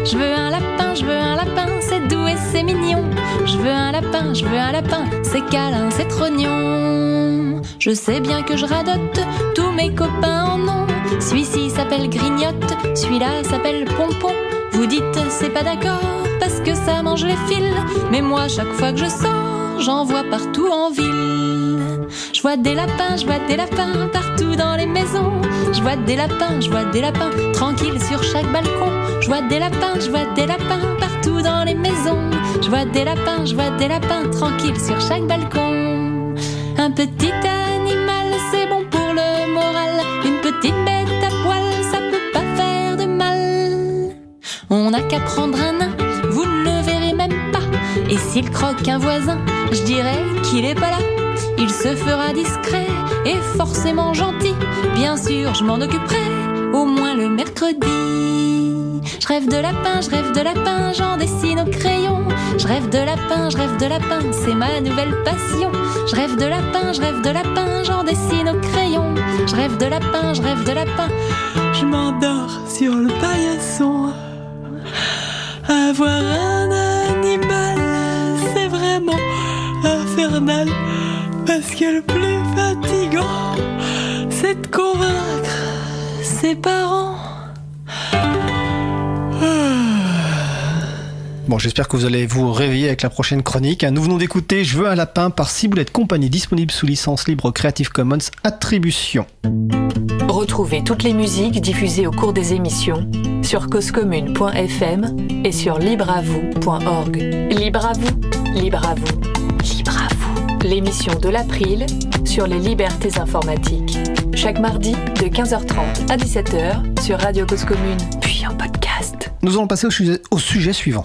Je veux un lapin, je veux un lapin, c'est doux et c'est mignon. Je veux un lapin, je veux un lapin, c'est câlin, c'est trognon. Je sais bien que je radote, tous mes copains en ont. Celui-ci s'appelle Grignotte, celui-là s'appelle Pompon. Vous dites c'est pas d'accord parce que ça mange les fils, mais moi chaque fois que je sors, j'en vois partout en ville. Je vois des lapins, je vois des lapins partout dans les maisons. Je vois des lapins, je vois des lapins tranquilles sur chaque balcon. Je vois des lapins, je vois des lapins partout dans les maisons. Je vois des lapins, je vois des lapins tranquilles sur chaque balcon. Un petit animal, c'est bon pour le moral. Une petite bête à poil, ça peut pas faire de mal. On n'a qu'à prendre un nain, vous ne le verrez même pas. Et s'il croque un voisin, je dirais qu'il est pas là. Il se fera discret et forcément gentil. Bien sûr, je m'en occuperai au moins le mercredi. Je rêve de lapin, je rêve de lapin, j'en dessine au crayon. Je rêve de lapin, je rêve de lapin, c'est ma nouvelle passion. Je rêve de lapin, je rêve de lapin, j'en dessine au crayon. Je rêve de lapin, je rêve de lapin, je m'endors sur le paillasson. Avoir un animal, c'est vraiment infernal. Parce que le plus fatigant, c'est de convaincre ses parents. Bon, j'espère que vous allez vous réveiller avec la prochaine chronique. Nous venons d'écouter Je veux un lapin par Ciboulette Compagnie, disponible sous licence libre Creative Commons Attribution. Retrouvez toutes les musiques diffusées au cours des émissions sur causecommune.fm et sur libreavoue.org. Libre à vous, libre à vous, libre à vous. L'émission de l'April sur les libertés informatiques. Chaque mardi de 15h30 à 17h sur Radio Cause Commune, puis en podcast. Nous allons passer au sujet, suivant.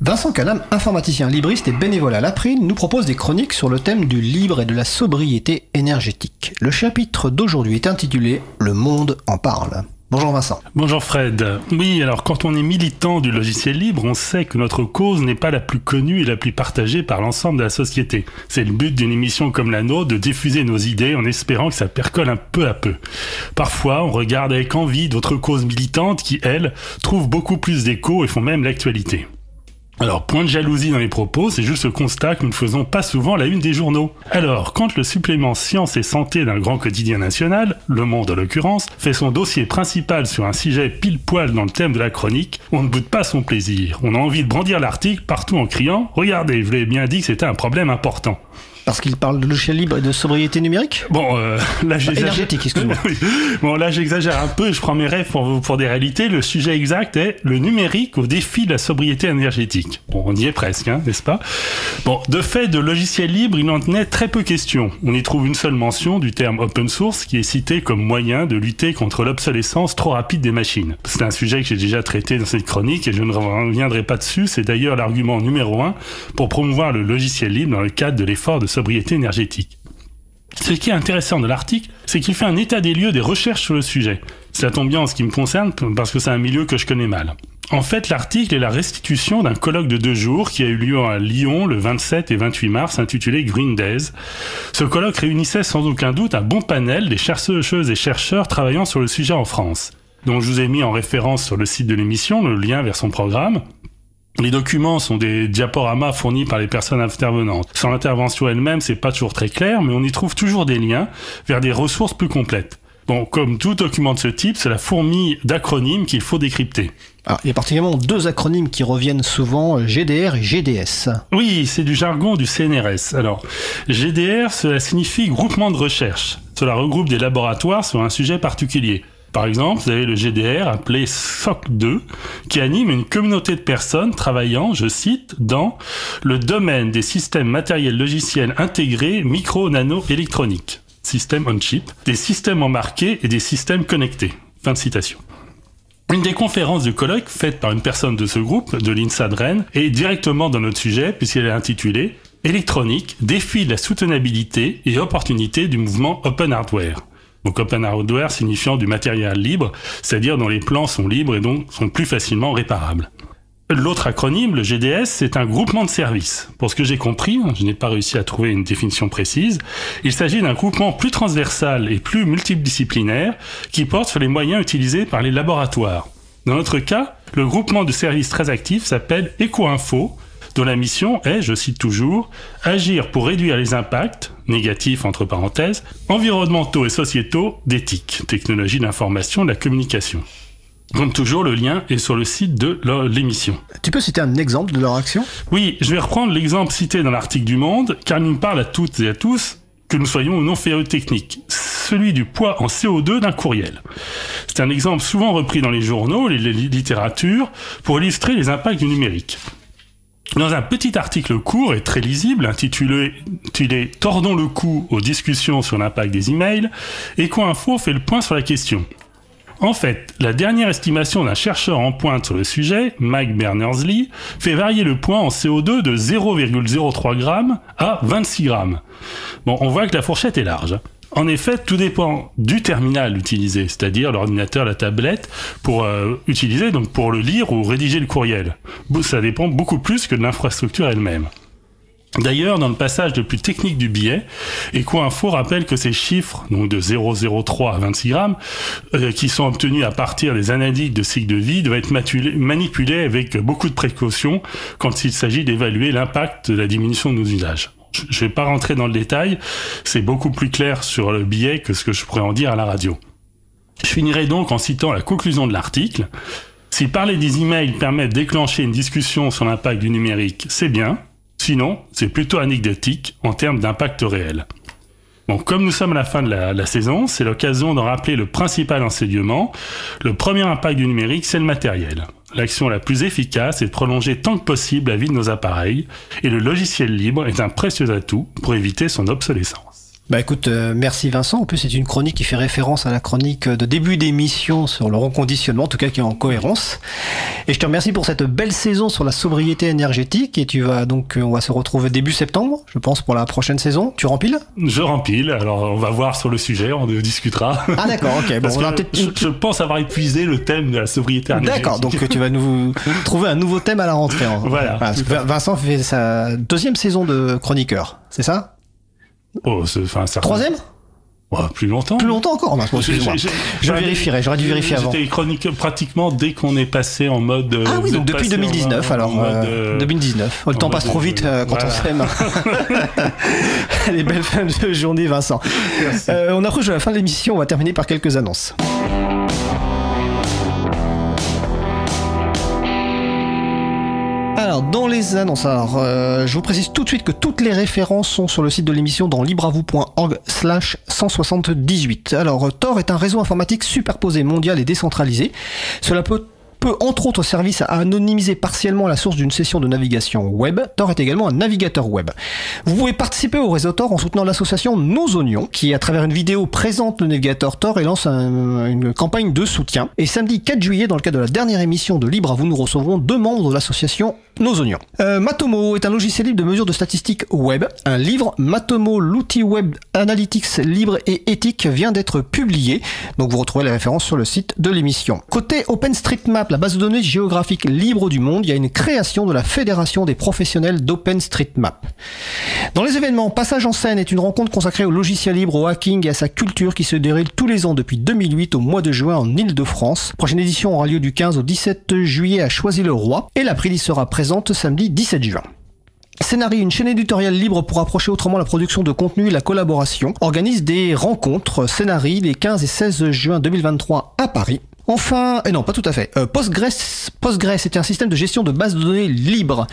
Vincent Canam, informaticien libriste et bénévole à l'April, nous propose des chroniques sur le thème du libre et de la sobriété énergétique. Le chapitre d'aujourd'hui est intitulé Le monde en parle. Bonjour Vincent. Bonjour Fred. Oui, alors quand on est militant du logiciel libre, on sait que notre cause n'est pas la plus connue et la plus partagée par l'ensemble de la société. C'est le but d'une émission comme la nôtre de diffuser nos idées en espérant que ça percole un peu à peu. Parfois, on regarde avec envie d'autres causes militantes qui, elles, trouvent beaucoup plus d'écho et font même l'actualité. Alors, point de jalousie dans les propos, c'est juste le constat que nous ne faisons pas souvent la une des journaux. Alors, quand le supplément Science et Santé d'un grand quotidien national, Le Monde en l'occurrence, fait son dossier principal sur un sujet pile poil dans le thème de la chronique, on ne boude pas son plaisir. On a envie de brandir l'article partout en criant « Regardez, je vous l'ai bien dit que c'était un problème important ». Parce qu'il parle de logiciel libre et de sobriété numérique Bon, euh, là j'exagère. Énergétique, excuse-moi. Oui. Bon, là j'exagère un peu je prends mes rêves pour, pour des réalités. Le sujet exact est le numérique au défi de la sobriété énergétique. Bon, on y est presque, hein, n'est-ce pas? Bon, de fait, de logiciel libre, il en tenait très peu question. On y trouve une seule mention du terme open source qui est cité comme moyen de lutter contre l'obsolescence trop rapide des machines. C'est un sujet que j'ai déjà traité dans cette chronique et je ne reviendrai pas dessus. C'est d'ailleurs l'argument numéro un pour promouvoir le logiciel libre dans le cadre de l'effort de sobriété énergétique. Ce qui est intéressant de l'article, c'est qu'il fait un état des lieux des recherches sur le sujet. Ça tombe bien en ce qui me concerne, parce que c'est un milieu que je connais mal. En fait, l'article est la restitution d'un colloque de deux jours qui a eu lieu à Lyon le 27 et 28 mars, intitulé Green Days. Ce colloque réunissait sans aucun doute un bon panel des chercheuses et chercheurs travaillant sur le sujet en France, dont je vous ai mis en référence sur le site de l'émission le lien vers son programme. Les documents sont des diaporamas fournis par les personnes intervenantes. Sans l'intervention elle-même, c'est pas toujours très clair, mais on y trouve toujours des liens vers des ressources plus complètes. Bon, comme tout document de ce type, c'est la fourmi d'acronymes qu'il faut décrypter. Alors, il y a particulièrement deux acronymes qui reviennent souvent, GDR et GDS. Oui, c'est du jargon du CNRS. Alors, GDR, cela signifie groupement de recherche. Cela regroupe des laboratoires sur un sujet particulier. Par exemple, vous avez le GDR appelé SOC2 qui anime une communauté de personnes travaillant, je cite, dans le domaine des systèmes matériels logiciels intégrés micro-nano-électroniques, système on-chip, des systèmes embarqués et des systèmes connectés. Fin de citation. Une des conférences du colloque faite par une personne de ce groupe, de l'INSA de est directement dans notre sujet puisqu'elle est intitulée Électronique, défi de la soutenabilité et opportunité du mouvement Open Hardware. Donc open hardware signifiant du matériel libre, c'est-à-dire dont les plans sont libres et donc sont plus facilement réparables. L'autre acronyme, le GDS, c'est un groupement de services. Pour ce que j'ai compris, hein, je n'ai pas réussi à trouver une définition précise, il s'agit d'un groupement plus transversal et plus multidisciplinaire qui porte sur les moyens utilisés par les laboratoires. Dans notre cas, le groupement de services très actif s'appelle EcoInfo, dont la mission est, je cite toujours, agir pour réduire les impacts, négatifs entre parenthèses, environnementaux et sociétaux d'éthique, technologie d'information, de la communication. Comme toujours, le lien est sur le site de l'émission. Tu peux citer un exemple de leur action? Oui, je vais reprendre l'exemple cité dans l'article du Monde, car il nous parle à toutes et à tous que nous soyons ou non féru techniques. Celui du poids en CO2 d'un courriel. C'est un exemple souvent repris dans les journaux, les littératures, pour illustrer les impacts du numérique. Dans un petit article court et très lisible intitulé, Tordons le cou aux discussions sur l'impact des emails, EcoInfo fait le point sur la question. En fait, la dernière estimation d'un chercheur en pointe sur le sujet, Mike Berners-Lee, fait varier le poids en CO2 de 0,03 g à 26 g. Bon, on voit que la fourchette est large. En effet, tout dépend du terminal utilisé, c'est-à-dire l'ordinateur, la tablette, pour euh, utiliser, donc pour le lire ou rédiger le courriel. Ça dépend beaucoup plus que de l'infrastructure elle-même. D'ailleurs, dans le passage le plus technique du billet, EcoInfo rappelle que ces chiffres, donc de 0,03 à 26 grammes, euh, qui sont obtenus à partir des analyses de cycle de vie, doivent être manipulés avec beaucoup de précautions quand il s'agit d'évaluer l'impact de la diminution de nos usages. Je vais pas rentrer dans le détail, c'est beaucoup plus clair sur le billet que ce que je pourrais en dire à la radio. Je finirai donc en citant la conclusion de l'article. Si parler des emails permet de déclencher une discussion sur l'impact du numérique, c'est bien, Sinon, c'est plutôt anecdotique en termes d'impact réel. Bon, comme nous sommes à la fin de la, la saison, c'est l'occasion d'en rappeler le principal enseignement. Le premier impact du numérique, c'est le matériel. L'action la plus efficace est de prolonger tant que possible la vie de nos appareils, et le logiciel libre est un précieux atout pour éviter son obsolescence. Bah écoute, euh, merci Vincent. En plus, c'est une chronique qui fait référence à la chronique de début d'émission sur le reconditionnement, en tout cas qui est en cohérence. Et je te remercie pour cette belle saison sur la sobriété énergétique. Et tu vas donc, euh, on va se retrouver début septembre, je pense, pour la prochaine saison. Tu rempiles Je rempile. Alors, on va voir sur le sujet, on discutera. Ah d'accord, ok. Bon, on va je, je, pense avoir épuisé le thème de la sobriété énergétique. D'accord, donc tu vas nous trouver un nouveau thème à la rentrée. Voilà. parce que Vincent fait sa deuxième saison de chroniqueur, c'est ça? Oh, enfin, ça... Troisième plus longtemps. Plus longtemps encore, excuse-moi. Je vérifierai, j'aurais dû vérifier avant. J'étais chronique pratiquement dès qu'on est passé en mode. Ah oui, donc depuis 2019, en, alors. En euh, 2019. le temps passe trop vite euh, quand voilà. on s'aime. Les belles fins de journée, Vincent. Euh, on approche de la fin de l'émission, on va terminer par quelques annonces. Dans les annonces, alors, euh, je vous précise tout de suite que toutes les références sont sur le site de l'émission dans libravou.org slash 178. Alors, Tor est un réseau informatique superposé, mondial et décentralisé. Cela peut peut entre autres servir à anonymiser partiellement la source d'une session de navigation web. Tor est également un navigateur web. Vous pouvez participer au réseau Tor en soutenant l'association Nos Oignons, qui à travers une vidéo présente le navigateur Tor et lance un, une campagne de soutien. Et samedi 4 juillet, dans le cadre de la dernière émission de Libre à vous, nous recevrons deux membres de l'association Nos Oignons. Euh, Matomo est un logiciel libre de mesure de statistiques web. Un livre, Matomo, l'outil web analytics libre et éthique, vient d'être publié. Donc vous retrouvez les références sur le site de l'émission. Côté OpenStreetMap, la base de données géographique libre du monde, il y a une création de la Fédération des professionnels d'OpenStreetMap. Dans les événements, Passage en scène est une rencontre consacrée au logiciel libre, au hacking et à sa culture qui se déroule tous les ans depuis 2008 au mois de juin en Ile-de-France. Prochaine édition aura lieu du 15 au 17 juillet à Choisy-le-Roi et la sera samedi 17 juin. Scénarii, une chaîne éditoriale libre pour approcher autrement la production de contenu et la collaboration, organise des rencontres Scénarii les 15 et 16 juin 2023 à Paris. Enfin, et non, pas tout à fait. Euh, Postgres, Postgres est un système de gestion de bases de données libre.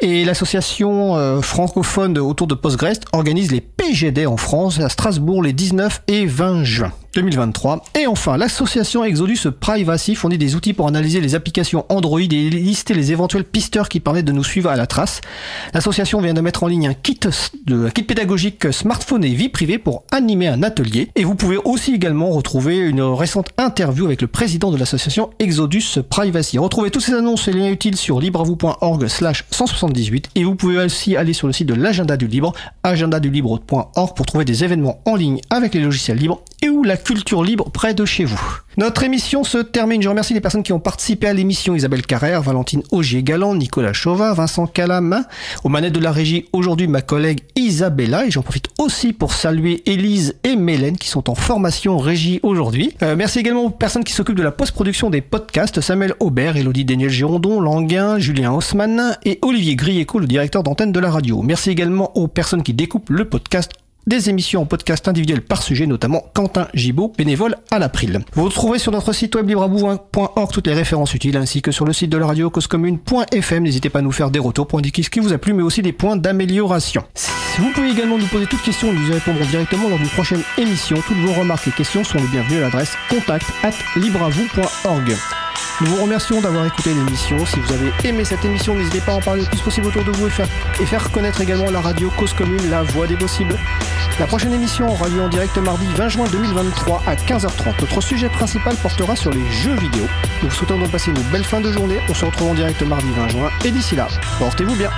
Et l'association euh, francophone autour de Postgres organise les PGD en France, à Strasbourg, les 19 et 20 juin. 2023. Et enfin, l'association Exodus Privacy fournit des outils pour analyser les applications Android et lister les éventuels pisteurs qui permettent de nous suivre à la trace. L'association vient de mettre en ligne un kit, de, un kit pédagogique smartphone et vie privée pour animer un atelier. Et vous pouvez aussi également retrouver une récente interview avec le président de l'association Exodus Privacy. Retrouvez toutes ces annonces et liens utiles sur libravou.org slash 178 et vous pouvez aussi aller sur le site de l'agenda du libre, agendadulibre.org pour trouver des événements en ligne avec les logiciels libres et où la culture libre près de chez vous. Notre émission se termine. Je remercie les personnes qui ont participé à l'émission. Isabelle Carrère, Valentine Augier-Galant, Nicolas Chauvin, Vincent Calam. Aux manettes de la régie, aujourd'hui, ma collègue Isabella. Et j'en profite aussi pour saluer Élise et Mélène qui sont en formation régie aujourd'hui. Euh, merci également aux personnes qui s'occupent de la post-production des podcasts. Samuel Aubert, Elodie Daniel Girondon, Languin, Julien Haussmann et Olivier Grieco, le directeur d'antenne de la radio. Merci également aux personnes qui découpent le podcast des émissions en podcast individuelles par sujet, notamment Quentin Gibaud, bénévole à l'April. Vous retrouverez sur notre site web libreabouin.org toutes les références utiles, ainsi que sur le site de la radio causecommune.fm. N'hésitez pas à nous faire des retours pour indiquer ce qui vous a plu, mais aussi des points d'amélioration. Vous pouvez également nous poser toutes questions, nous y répondrons directement lors d'une prochaine émission. Toutes vos remarques et questions sont les bienvenues à l'adresse contact at. Nous vous remercions d'avoir écouté l'émission. Si vous avez aimé cette émission, n'hésitez pas à en parler le plus possible autour de vous et faire, et faire connaître également la radio Cause Commune, la voix des possibles. La prochaine émission aura lieu en direct mardi 20 juin 2023 à 15h30. Notre sujet principal portera sur les jeux vidéo. Nous vous souhaitons donc passer une belle fin de journée. On se retrouve en direct mardi 20 juin et d'ici là, portez-vous bien.